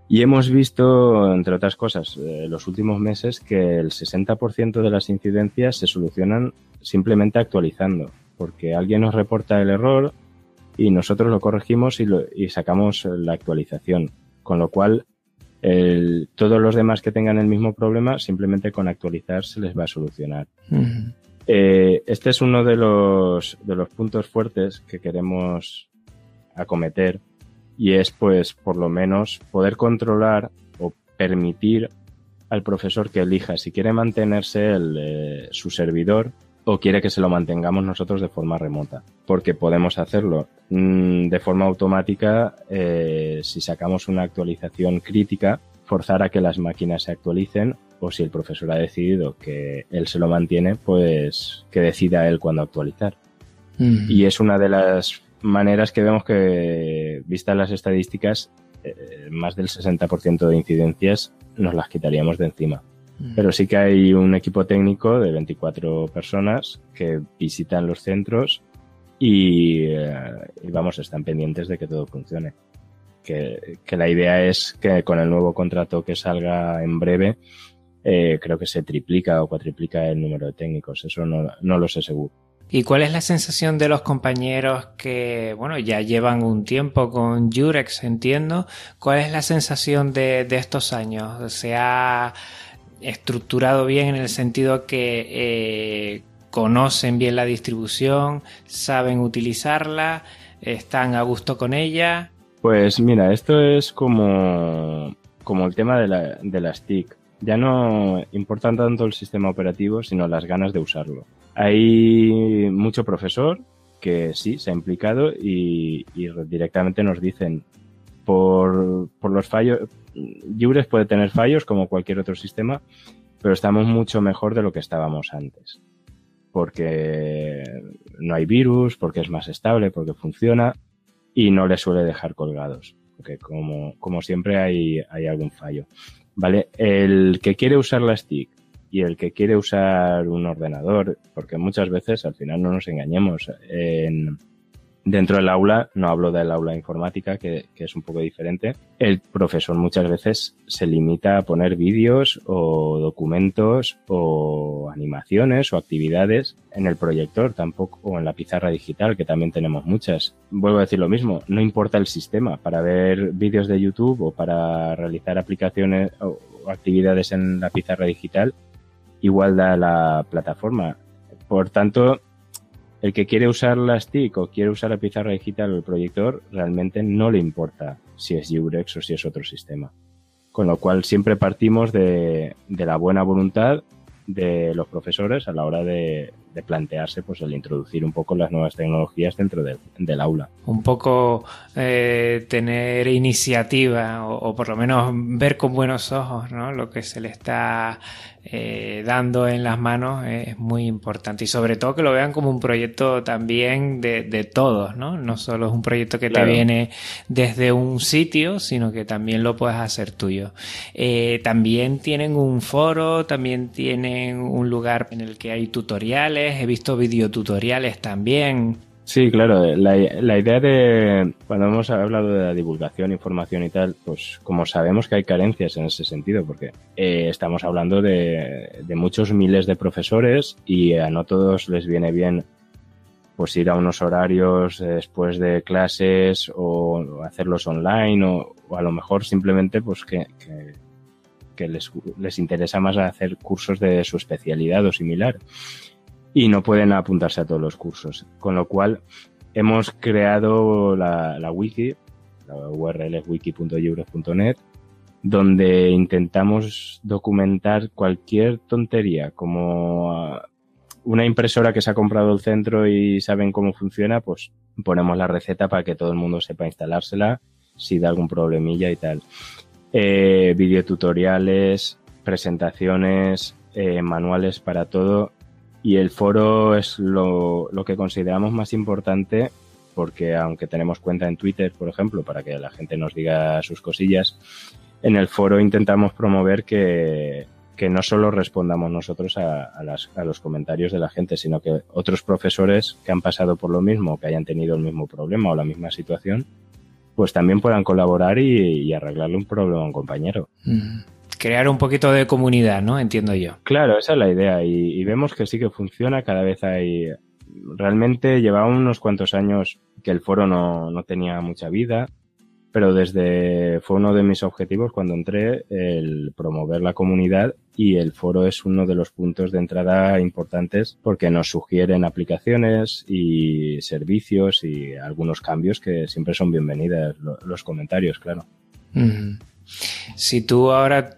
Y hemos visto, entre otras cosas, eh, los últimos meses que el 60% de las incidencias se solucionan simplemente actualizando, porque alguien nos reporta el error y nosotros lo corregimos y, lo, y sacamos la actualización. Con lo cual, todos los demás que tengan el mismo problema, simplemente con actualizar se les va a solucionar. Eh, este es uno de los, de los puntos fuertes que queremos acometer y es pues por lo menos poder controlar o permitir al profesor que elija si quiere mantenerse el, eh, su servidor o quiere que se lo mantengamos nosotros de forma remota, porque podemos hacerlo mm, de forma automática eh, si sacamos una actualización crítica, forzar a que las máquinas se actualicen o si el profesor ha decidido que él se lo mantiene, pues que decida él cuándo actualizar. Y es una de las maneras que vemos que, vistas las estadísticas, eh, más del 60% de incidencias nos las quitaríamos de encima. Pero sí que hay un equipo técnico de 24 personas que visitan los centros y, eh, vamos, están pendientes de que todo funcione. Que, la idea es que con el nuevo contrato que salga en breve, eh, creo que se triplica o cuatriplica el número de técnicos. Eso no, no lo sé seguro. ¿Y cuál es la sensación de los compañeros que, bueno, ya llevan un tiempo con Jurex, entiendo? ¿Cuál es la sensación de, de estos años? ¿Se ha estructurado bien en el sentido que eh, conocen bien la distribución, saben utilizarla, están a gusto con ella. Pues mira, esto es como, como el tema de la, de las TIC. Ya no importan tanto el sistema operativo, sino las ganas de usarlo. Hay mucho profesor que sí se ha implicado y directamente nos dicen por, por los fallos, Jures puede tener fallos como cualquier otro sistema, pero estamos mucho mejor de lo que estábamos antes. Porque no hay virus, porque es más estable, porque funciona y no le suele dejar colgados. Porque como, como siempre hay, hay algún fallo. ¿Vale? El que quiere usar la stick y el que quiere usar un ordenador, porque muchas veces al final no nos engañemos, en, Dentro del aula, no hablo del aula informática, que, es un poco diferente, el profesor muchas veces se limita a poner vídeos o documentos o animaciones o actividades en el proyector, tampoco, o en la pizarra digital, que también tenemos muchas. Vuelvo a decir lo mismo, no importa el sistema, para ver vídeos de YouTube o para realizar aplicaciones o actividades en la pizarra digital, igual da la plataforma. Por tanto, el que quiere usar las TIC o quiere usar la pizarra digital o el proyector, realmente no le importa si es Jurex o si es otro sistema. Con lo cual siempre partimos de la buena voluntad de los profesores a la hora de, de plantearse pues el introducir un poco las nuevas tecnologías dentro del aula. Un poco eh, tener iniciativa o, por lo menos ver con buenos ojos ¿no? lo que se le está eh, dando en las manos es muy importante y sobre todo que lo vean como un proyecto también de, de todos, ¿no? No solo es un proyecto que te viene desde un sitio, sino que también lo puedes hacer tuyo. Eh, también tienen un foro, también tienen un lugar en el que hay tutoriales, he visto videotutoriales también. Sí, claro, la, idea de cuando hemos hablado de la divulgación, información y tal, pues como sabemos que hay carencias en ese sentido, porque eh, estamos hablando de, muchos miles de profesores y a no todos les viene bien pues ir a unos horarios después de clases o hacerlos online o, a lo mejor simplemente pues que, que, les, les interesa más hacer cursos de su especialidad o similar y no pueden apuntarse a todos los cursos. Con lo cual hemos creado la, wiki, la URL es donde intentamos documentar cualquier tontería, como una impresora que se ha comprado el centro y saben cómo funciona, pues ponemos la receta para que todo el mundo sepa instalársela si da algún problemilla y tal. Eh, videotutoriales, presentaciones, eh, manuales para todo y el foro es lo, que consideramos más importante porque aunque tenemos cuenta en Twitter, por ejemplo, para que la gente nos diga sus cosillas, en el foro intentamos promover que, no solo respondamos nosotros a, los comentarios de la gente, sino que otros profesores que han pasado por lo mismo, que hayan tenido el mismo problema o la misma situación, pues también puedan colaborar y, y arreglarle un problema a un compañero. Mm crear un poquito de comunidad, ¿no? Entiendo yo. Claro, esa es la idea y, vemos que sí que funciona, cada vez hay... Realmente llevaba unos cuantos años que el foro no, no tenía mucha vida, pero desde fue uno de mis objetivos cuando entré el promover la comunidad y el foro es uno de los puntos de entrada importantes porque nos sugieren aplicaciones y servicios y algunos cambios que siempre son bienvenidas los comentarios, claro. Si tú ahora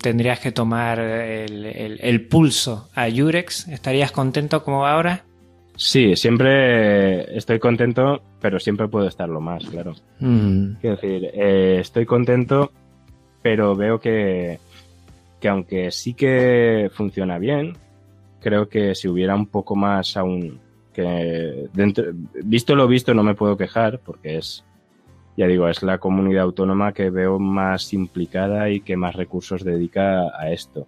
tendrías que tomar el, el, pulso a Yurex, ¿estarías contento como ahora? Sí, siempre estoy contento, pero siempre puedo estarlo más, claro. Mm. Quiero decir, eh, estoy contento, pero veo que, que aunque sí que funciona bien, creo que si hubiera un poco más aún, que dentro, visto lo visto no me puedo quejar, porque es, ya digo, es la comunidad autónoma que veo más implicada y que más recursos dedica a esto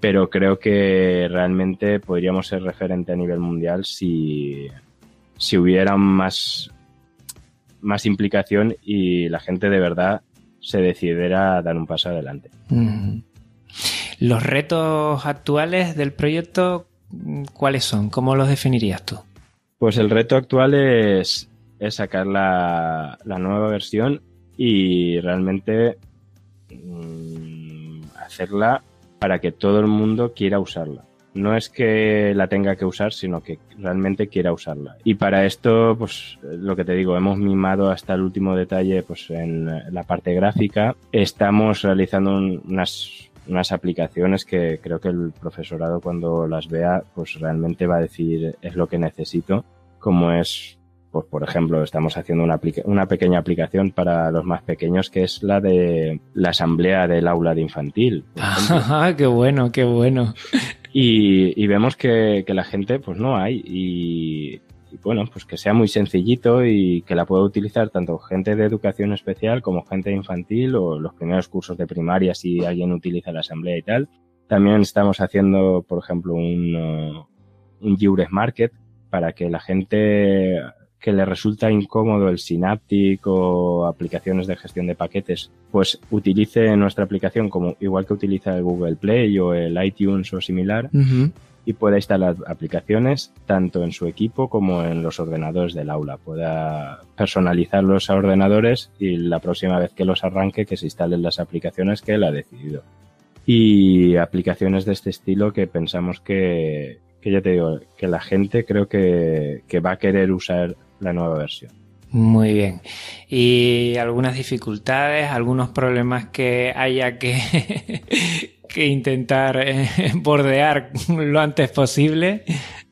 pero creo que realmente podríamos ser referente a nivel mundial si, si hubiera más, más implicación y la gente de verdad se decidiera a dar un paso adelante. Los retos actuales del proyecto, ¿cuáles son? ¿Cómo los definirías tú? Pues el reto actual es, es sacar la, la, nueva versión y realmente mm, hacerla para que todo el mundo quiera usarla. No es que la tenga que usar, sino que realmente quiera usarla. Y para esto, pues lo que te digo, hemos mimado hasta el último detalle pues en la parte gráfica. Estamos realizando unas, unas aplicaciones que creo que el profesorado cuando las vea, pues realmente va a decir es lo que necesito, como es pues por ejemplo, estamos haciendo una, una, pequeña aplicación para los más pequeños que es la de la asamblea del aula de infantil. *laughs* Ah, qué bueno, qué bueno. Y, vemos que, la gente, pues no hay. Y, bueno, pues que sea muy sencillito y que la pueda utilizar tanto gente de educación especial como gente infantil o los primeros cursos de primaria si alguien utiliza la asamblea y tal. También estamos haciendo, por ejemplo, un, un Market para que la gente que le resulta incómodo el Synaptic o aplicaciones de gestión de paquetes, pues utilice nuestra aplicación como igual que utiliza el Google Play o el iTunes o similar y pueda instalar aplicaciones tanto en su equipo como en los ordenadores del aula. Pueda personalizar los ordenadores y la próxima vez que los arranque que se instalen las aplicaciones que él ha decidido. Y aplicaciones de este estilo que pensamos que, que ya te digo, que la gente creo que, que va a querer usar la nueva versión. Muy bien. ¿Y algunas dificultades, algunos problemas que haya que, *laughs* que intentar eh, *laughs* bordear lo antes posible?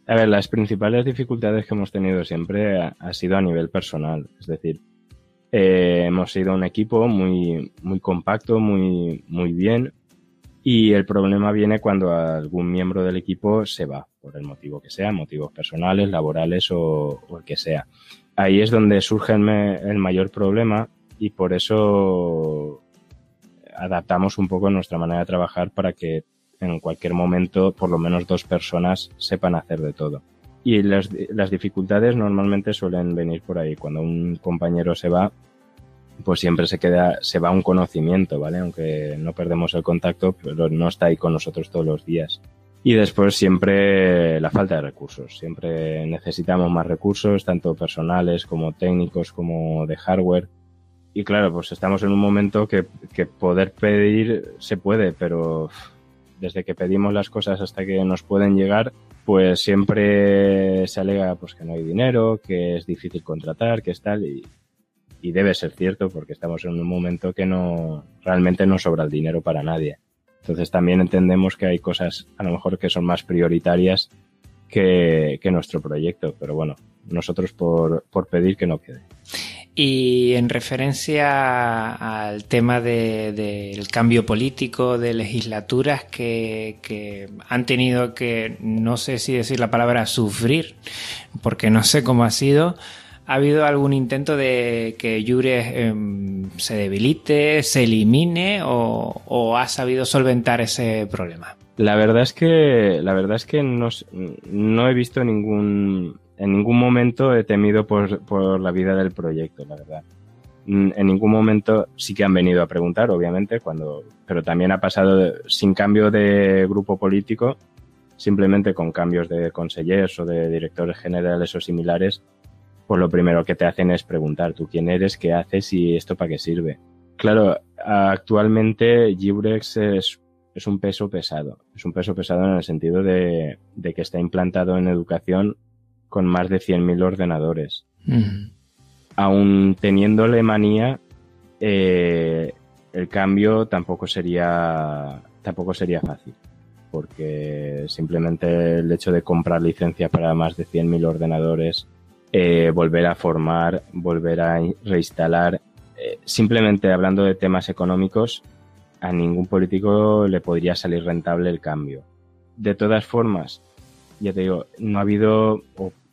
A ver, las principales dificultades que hemos tenido siempre ha, sido a nivel personal. Es decir, eh, hemos sido un equipo muy, muy compacto, muy, muy bien. Y el problema viene cuando algún miembro del equipo se va, por el motivo que sea, motivos personales, laborales o el que sea ahí es donde surge el, mayor problema y por eso adaptamos un poco nuestra manera de trabajar para que en cualquier momento por lo menos dos personas sepan hacer de todo. Y las, las dificultades normalmente suelen venir por ahí. Cuando un compañero se va, pues siempre se queda, se va un conocimiento, ¿vale? Aunque no perdemos el contacto, pero no está ahí con nosotros todos los días. Y después siempre la falta de recursos. Siempre necesitamos más recursos, tanto personales como técnicos, como de hardware. Y claro, pues estamos en un momento que, que poder pedir se puede, pero desde que pedimos las cosas hasta que nos pueden llegar, pues siempre se alega pues que no hay dinero, que es difícil contratar, que es tal, y, y debe ser cierto porque estamos en un momento que no realmente no sobra el dinero para nadie. Entonces también entendemos que hay cosas a lo mejor que son más prioritarias que, nuestro proyecto, pero bueno, nosotros por, pedir que no quede. Y en referencia al tema del cambio político, de legislaturas que, han tenido que, no sé si decir la palabra sufrir, porque no sé cómo ha sido, ¿Ha habido algún intento de que Yures em, se debilite, se elimine o, ha sabido solventar ese problema? La verdad es que, la verdad es que no, he visto ningún, en ningún momento he temido por, la vida del proyecto, la verdad. En ningún momento sí que han venido a preguntar, obviamente, cuando, pero también ha pasado sin cambio de grupo político, simplemente con cambios de consejeros o de directores generales o similares, pues lo primero que te hacen es preguntar tú quién eres, qué haces y esto para qué sirve. Claro, actualmente Giurex es, es un peso pesado. Es un peso pesado en el sentido de, de que está implantado en educación con más de 100.000 ordenadores. Mm. Aún teniendo Alemania, eh, el cambio tampoco sería, tampoco sería fácil. Porque simplemente el hecho de comprar licencia para más de 100.000 ordenadores, eh, volver a formar, volver a reinstalar, eh, simplemente hablando de temas económicos, a ningún político le podría salir rentable el cambio. De todas formas, ya te digo, no ha habido,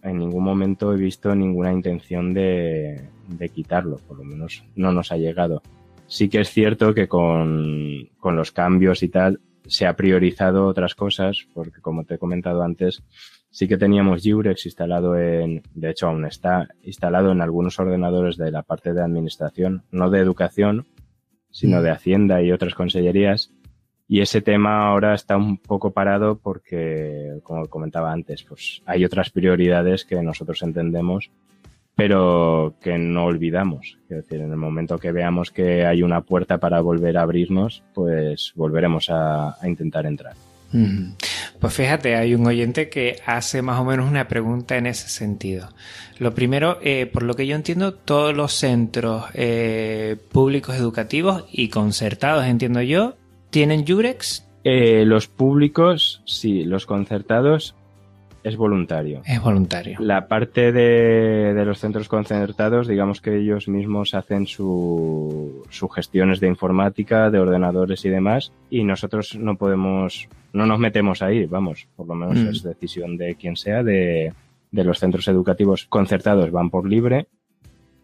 en ningún momento he visto ninguna intención de, de quitarlo, por lo menos no nos ha llegado. Sí que es cierto que con, con los cambios y tal se ha priorizado otras cosas, porque como te he comentado antes, sí que teníamos Jurex instalado en, de hecho aún está instalado en algunos ordenadores de la parte de administración, no de educación, sino de Hacienda y otras consellerías. Y ese tema ahora está un poco parado porque, como comentaba antes, pues hay otras prioridades que nosotros entendemos, pero que no olvidamos. Es decir, en el momento que veamos que hay una puerta para volver a abrirnos, pues volveremos a, intentar entrar. Pues fíjate, hay un oyente que hace más o menos una pregunta en ese sentido. Lo primero, eh, por lo que yo entiendo, todos los centros eh, públicos educativos y concertados, entiendo yo, tienen Jurex. Eh, los públicos, sí, los concertados es voluntario. Es voluntario. La parte de, de, los centros concertados, digamos que ellos mismos hacen sus su gestiones de informática, de ordenadores y demás, y nosotros no podemos, no nos metemos ahí, vamos, por lo menos mm. es decisión de quien sea, de, de los centros educativos concertados van por libre,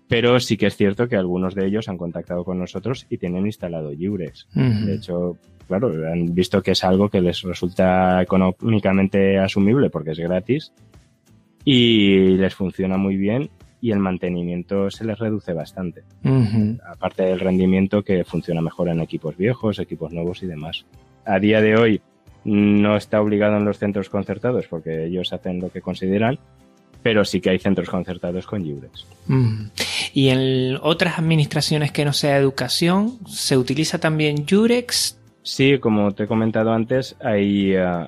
pero sí que es cierto que algunos de ellos han contactado con nosotros y tienen instalado Jurex. De hecho, claro, han visto que es algo que les resulta económicamente asumible porque es gratis y les funciona muy bien y el mantenimiento se les reduce bastante. Aparte del rendimiento que funciona mejor en equipos viejos, equipos nuevos y demás. A día de hoy no está obligado en los centros concertados porque ellos hacen lo que consideran, pero sí que hay centros concertados con Jurex. ¿Y en otras administraciones que no sea educación, se utiliza también Jurex? Sí, como te he comentado antes, hay uh,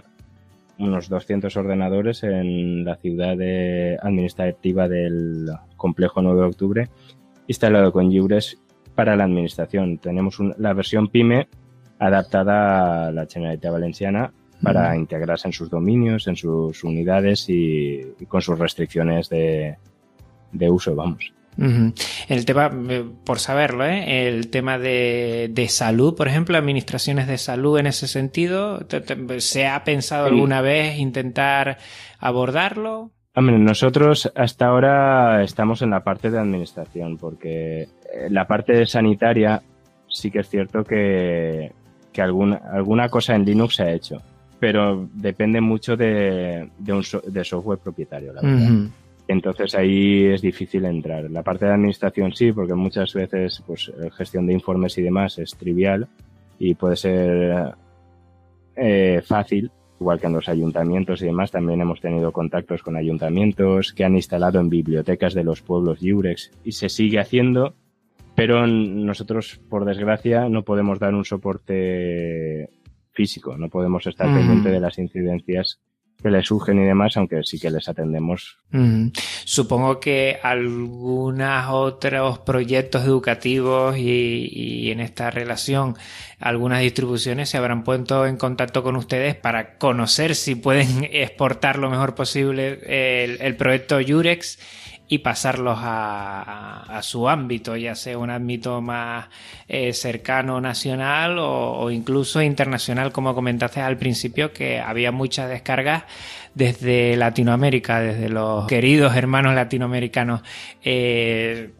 unos 200 ordenadores en la ciudad de administrativa del complejo 9 de octubre instalado con Jurex para la administración. Tenemos la versión PYME adaptada a la Generalitat Valenciana para integrarse en sus dominios, en sus unidades y, con sus restricciones de, de uso, vamos. El tema, eh, por saberlo, ¿eh? el tema de, de, salud, por ejemplo, administraciones de salud en ese sentido, ¿se ha pensado alguna vez intentar abordarlo? Hombre, nosotros hasta ahora estamos en la parte de administración, porque eh, la parte sanitaria sí que es cierto que, que alguna, alguna cosa en Linux se ha hecho, pero depende mucho de, de, un de software propietario, la verdad. Entonces ahí es difícil entrar. La parte de administración sí, porque muchas veces pues gestión de informes y demás es trivial y puede ser eh, fácil, igual que en los ayuntamientos y demás. También hemos tenido contactos con ayuntamientos que han instalado en bibliotecas de los pueblos Jurex y se sigue haciendo, pero nosotros, por desgracia, no podemos dar un soporte físico, no podemos estar pendiente de las incidencias que les surgen y demás, aunque sí que les atendemos. Supongo que algunos otros proyectos educativos y, en esta relación, algunas distribuciones se habrán puesto en contacto con ustedes para conocer si pueden *laughs* exportar lo mejor posible el, el proyecto Yurex y pasarlos a, su ámbito, ya sea un ámbito más eh, cercano nacional o, incluso internacional, como comentaste al principio, que había muchas descargas desde Latinoamérica, desde los queridos hermanos latinoamericanos. Eh,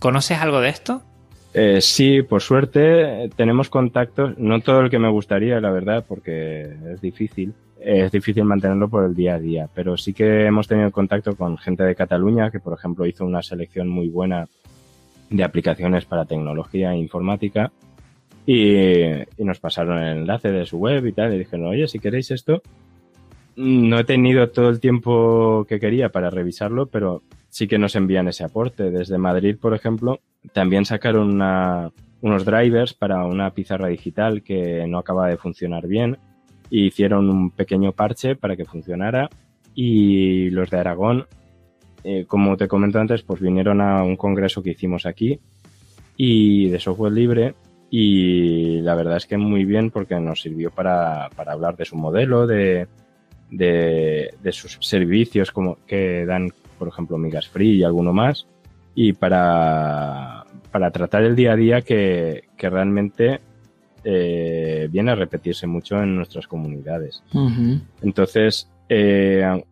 ¿Conoces algo de esto? Eh, sí, por suerte tenemos contactos, no todo el que me gustaría, la verdad, porque es difícil, es difícil mantenerlo por el día a día, pero sí que hemos tenido contacto con gente de Cataluña que, por ejemplo, hizo una selección muy buena de aplicaciones para tecnología e informática y, nos pasaron el enlace de su web y tal y dijeron, oye, si queréis esto, no he tenido todo el tiempo que quería para revisarlo, pero sí que nos envían ese aporte. Desde Madrid, por ejemplo, también sacaron unos drivers para una pizarra digital que no acaba de funcionar bien. Y hicieron un pequeño parche para que funcionara. Y los de Aragón, eh, como te comento antes, pues vinieron a un congreso que hicimos aquí y de software libre y la verdad es que muy bien porque nos sirvió para, para hablar de su modelo, de, de, de, sus servicios como que dan, por ejemplo, Migas Free y alguno más, y para, para tratar el día a día que, que realmente eh, viene a repetirse mucho en nuestras comunidades. Entonces, eh,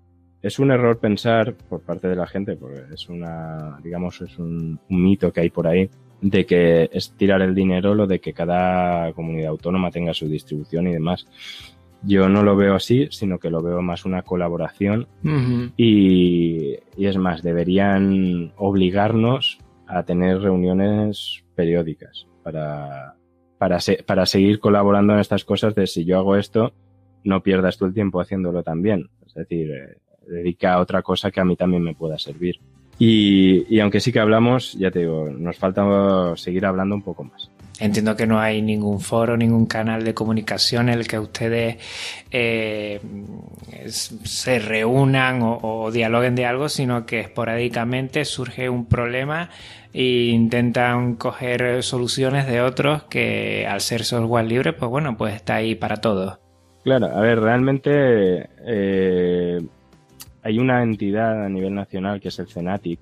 es un error pensar por parte de la gente, porque es una, digamos, es un, un mito que hay por ahí, de que es tirar el dinero lo de que cada comunidad autónoma tenga su distribución y demás. Yo no lo veo así, sino que lo veo más una colaboración y, y, es más, deberían obligarnos a tener reuniones periódicas para, para, se, para seguir colaborando en estas cosas de si yo hago esto, no pierdas tú el tiempo haciéndolo también. Es decir, eh, dedica a otra cosa que a mí también me pueda servir. Y, y, aunque sí que hablamos, ya te digo, nos falta seguir hablando un poco más. Entiendo que no hay ningún foro, ningún canal de comunicación en el que ustedes eh, se reúnan o, dialoguen de algo, sino que esporádicamente surge un problema e intentan coger soluciones de otros que al ser software libre, pues bueno, pues está ahí para todos. Claro, a ver, realmente eh, hay una entidad a nivel nacional que es el CENATIC,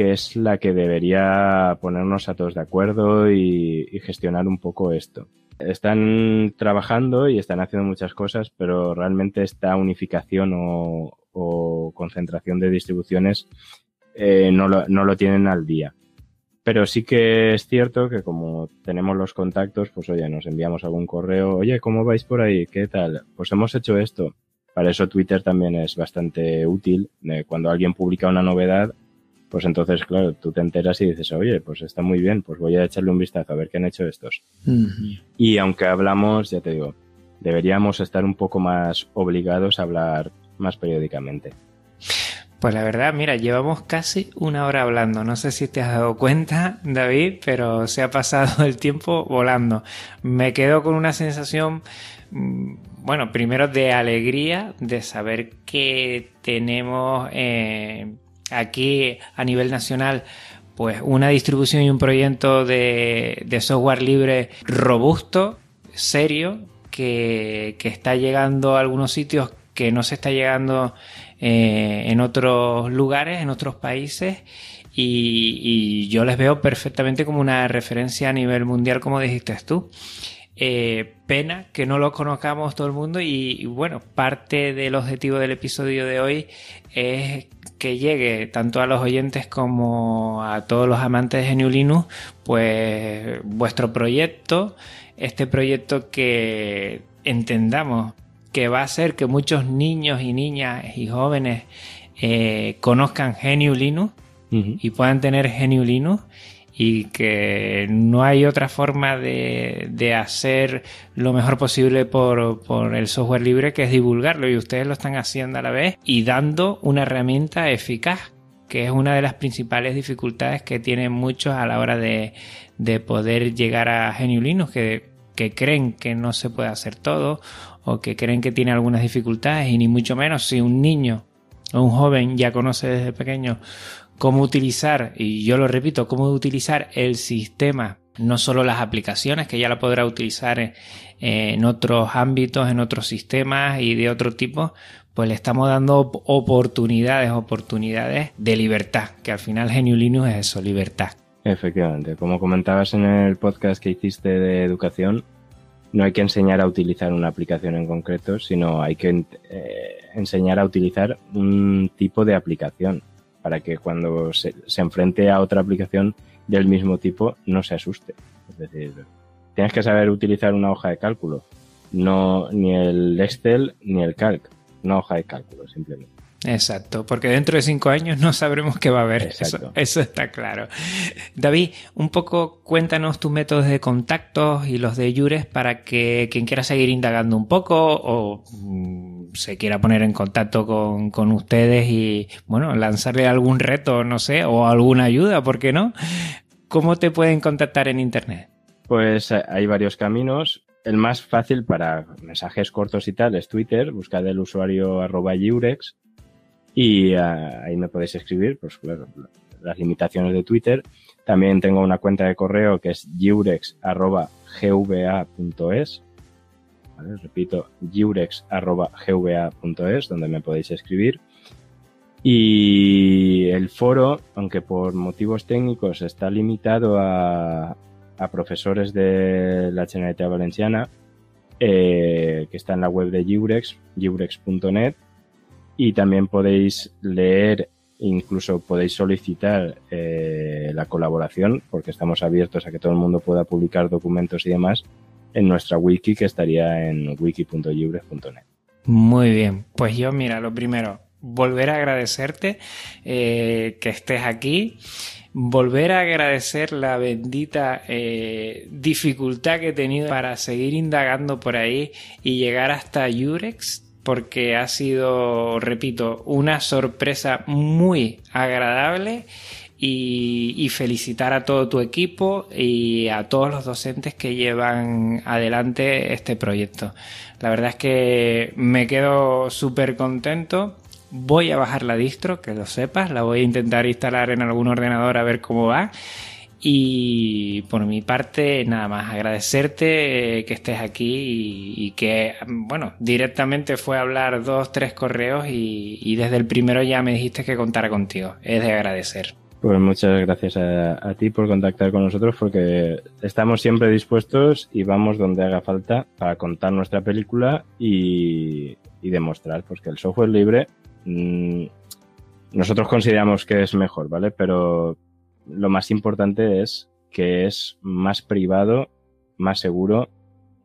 es la que debería ponernos a todos de acuerdo y, gestionar un poco esto. Están trabajando y están haciendo muchas cosas, pero realmente esta unificación o, concentración de distribuciones eh, no, lo, no lo tienen al día. Pero sí que es cierto que como tenemos los contactos, pues oye, nos enviamos algún correo, oye, ¿cómo vais por ahí? ¿Qué tal? Pues hemos hecho esto. Para eso Twitter también es bastante útil. Cuando alguien publica una novedad, pues entonces, claro, tú te enteras y dices, oye, pues está muy bien, pues voy a echarle un vistazo a ver qué han hecho estos. Uh -huh. Y aunque hablamos, ya te digo, deberíamos estar un poco más obligados a hablar más periódicamente. Pues la verdad, mira, llevamos casi una hora hablando. No sé si te has dado cuenta, David, pero se ha pasado el tiempo volando. Me quedo con una sensación bueno, primero de alegría de saber que tenemos eh, aquí a nivel nacional pues una distribución y un proyecto de, software libre robusto, serio, que, que, está llegando a algunos sitios que no se está llegando eh, en otros lugares, en otros países. Y, y yo les veo perfectamente como una referencia a nivel mundial, como dijiste tú. Eh, pena que no lo conozcamos todo el mundo y, y, bueno, parte del objetivo del episodio de hoy es que llegue tanto a los oyentes como a todos los amantes de GNU Linux, pues vuestro proyecto, este proyecto que entendamos que va a hacer que muchos niños y niñas y jóvenes eh, conozcan GNU Linux uh -huh. y puedan tener GNU Linux y que no hay otra forma de, de hacer lo mejor posible por, por, el software libre que es divulgarlo y ustedes lo están haciendo a la vez y dando una herramienta eficaz que es una de las principales dificultades que tienen muchos a la hora de, de poder llegar a GNU Linux que, que creen que no se puede hacer todo o que creen que tiene algunas dificultades y ni mucho menos si un niño o un joven ya conoce desde pequeño cómo utilizar, y yo lo repito, cómo utilizar el sistema, no solo las aplicaciones, que ya la podrá utilizar en, otros ámbitos, en otros sistemas y de otro tipo, pues le estamos dando oportunidades, oportunidades de libertad, que al final GNU Linux es eso, libertad. Efectivamente, como comentabas en el podcast que hiciste de educación, no hay que enseñar a utilizar una aplicación en concreto, sino hay que eh, enseñar a utilizar un tipo de aplicación para que cuando se, se, enfrente a otra aplicación del mismo tipo no se asuste. Es decir, tienes que saber utilizar una hoja de cálculo, no ni el Excel ni el Calc, una hoja de cálculo simplemente. Exacto, porque dentro de cinco años no sabremos qué va a haber. Eso, eso, está claro. David, un poco cuéntanos tus métodos de contactos y los de Yures para que quien quiera seguir indagando un poco o se quiera poner en contacto con, con ustedes y, bueno, lanzarle algún reto, no sé, o alguna ayuda, ¿por qué no? ¿Cómo te pueden contactar en Internet? Pues eh, hay varios caminos. El más fácil para mensajes cortos y tal es Twitter. Buscad el usuario arroba Yurex y uh, ahí me podéis escribir, pues claro, las limitaciones de Twitter. También tengo una cuenta de correo que es giurex.gva.es. ¿Vale? Repito, giurex.gva.es, donde me podéis escribir. Y el foro, aunque por motivos técnicos está limitado a, a profesores de la Generalitat Valenciana, eh, que está en la web de Giurex, giurex.net, y también podéis leer, incluso podéis solicitar eh, la colaboración, porque estamos abiertos a que todo el mundo pueda publicar documentos y demás, en nuestra wiki, que estaría en wiki.giurex.net. Muy bien, pues yo mira, lo primero, volver a agradecerte eh, que estés aquí, volver a agradecer la bendita eh, dificultad que he tenido para seguir indagando por ahí y llegar hasta Yurex, porque ha sido, repito, una sorpresa muy agradable. Y, felicitar a todo tu equipo y a todos los docentes que llevan adelante este proyecto. La verdad es que me quedo súper contento Voy a bajar la distro, que lo sepas, la voy a intentar instalar en algún ordenador a ver cómo va. Y por mi parte, nada más, agradecerte eh, que estés aquí y, que, bueno, directamente fue a hablar dos, tres correos y, desde el primero ya me dijiste que contara contigo. Es de agradecer. Pues muchas gracias a, a, ti por contactar con nosotros porque estamos siempre dispuestos y vamos donde haga falta para contar nuestra película y, y demostrar pues, que el software libre Mm, nosotros consideramos que es mejor, ¿vale? Pero lo más importante es que es más privado, más seguro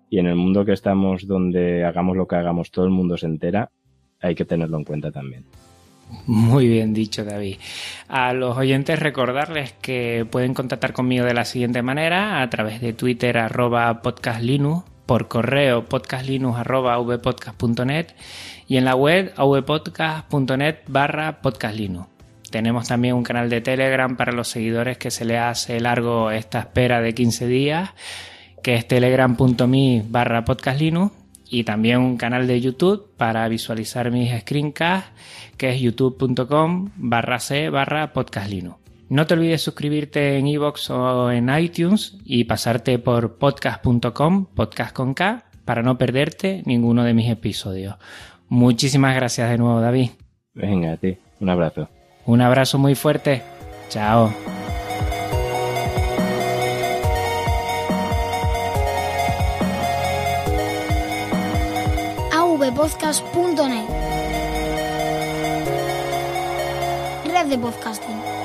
y en el mundo que estamos donde hagamos lo que hagamos todo el mundo se entera, hay que tenerlo en cuenta también. Muy bien dicho, David. A los oyentes recordarles que pueden contactar conmigo de la siguiente manera, a través de Twitter arroba podcastlinux, por correo podcastlinux.vpodcast.net y en la web avpodcast.net barra podcastlinux. Tenemos también un canal de Telegram para los seguidores que se le hace largo esta espera de 15 días, que es telegram.me barra podcastlinux y también un canal de YouTube para visualizar mis screencasts, que es youtube.com barra c barra podcastlinux. No te olvides suscribirte en iVoox o en iTunes y pasarte por podcast.com, podcast con K, para no perderte ninguno de mis episodios. Muchísimas gracias de nuevo, David. Venga, a ti. Un abrazo. Un abrazo muy fuerte. Chao. avpodcast.net Red de podcasting.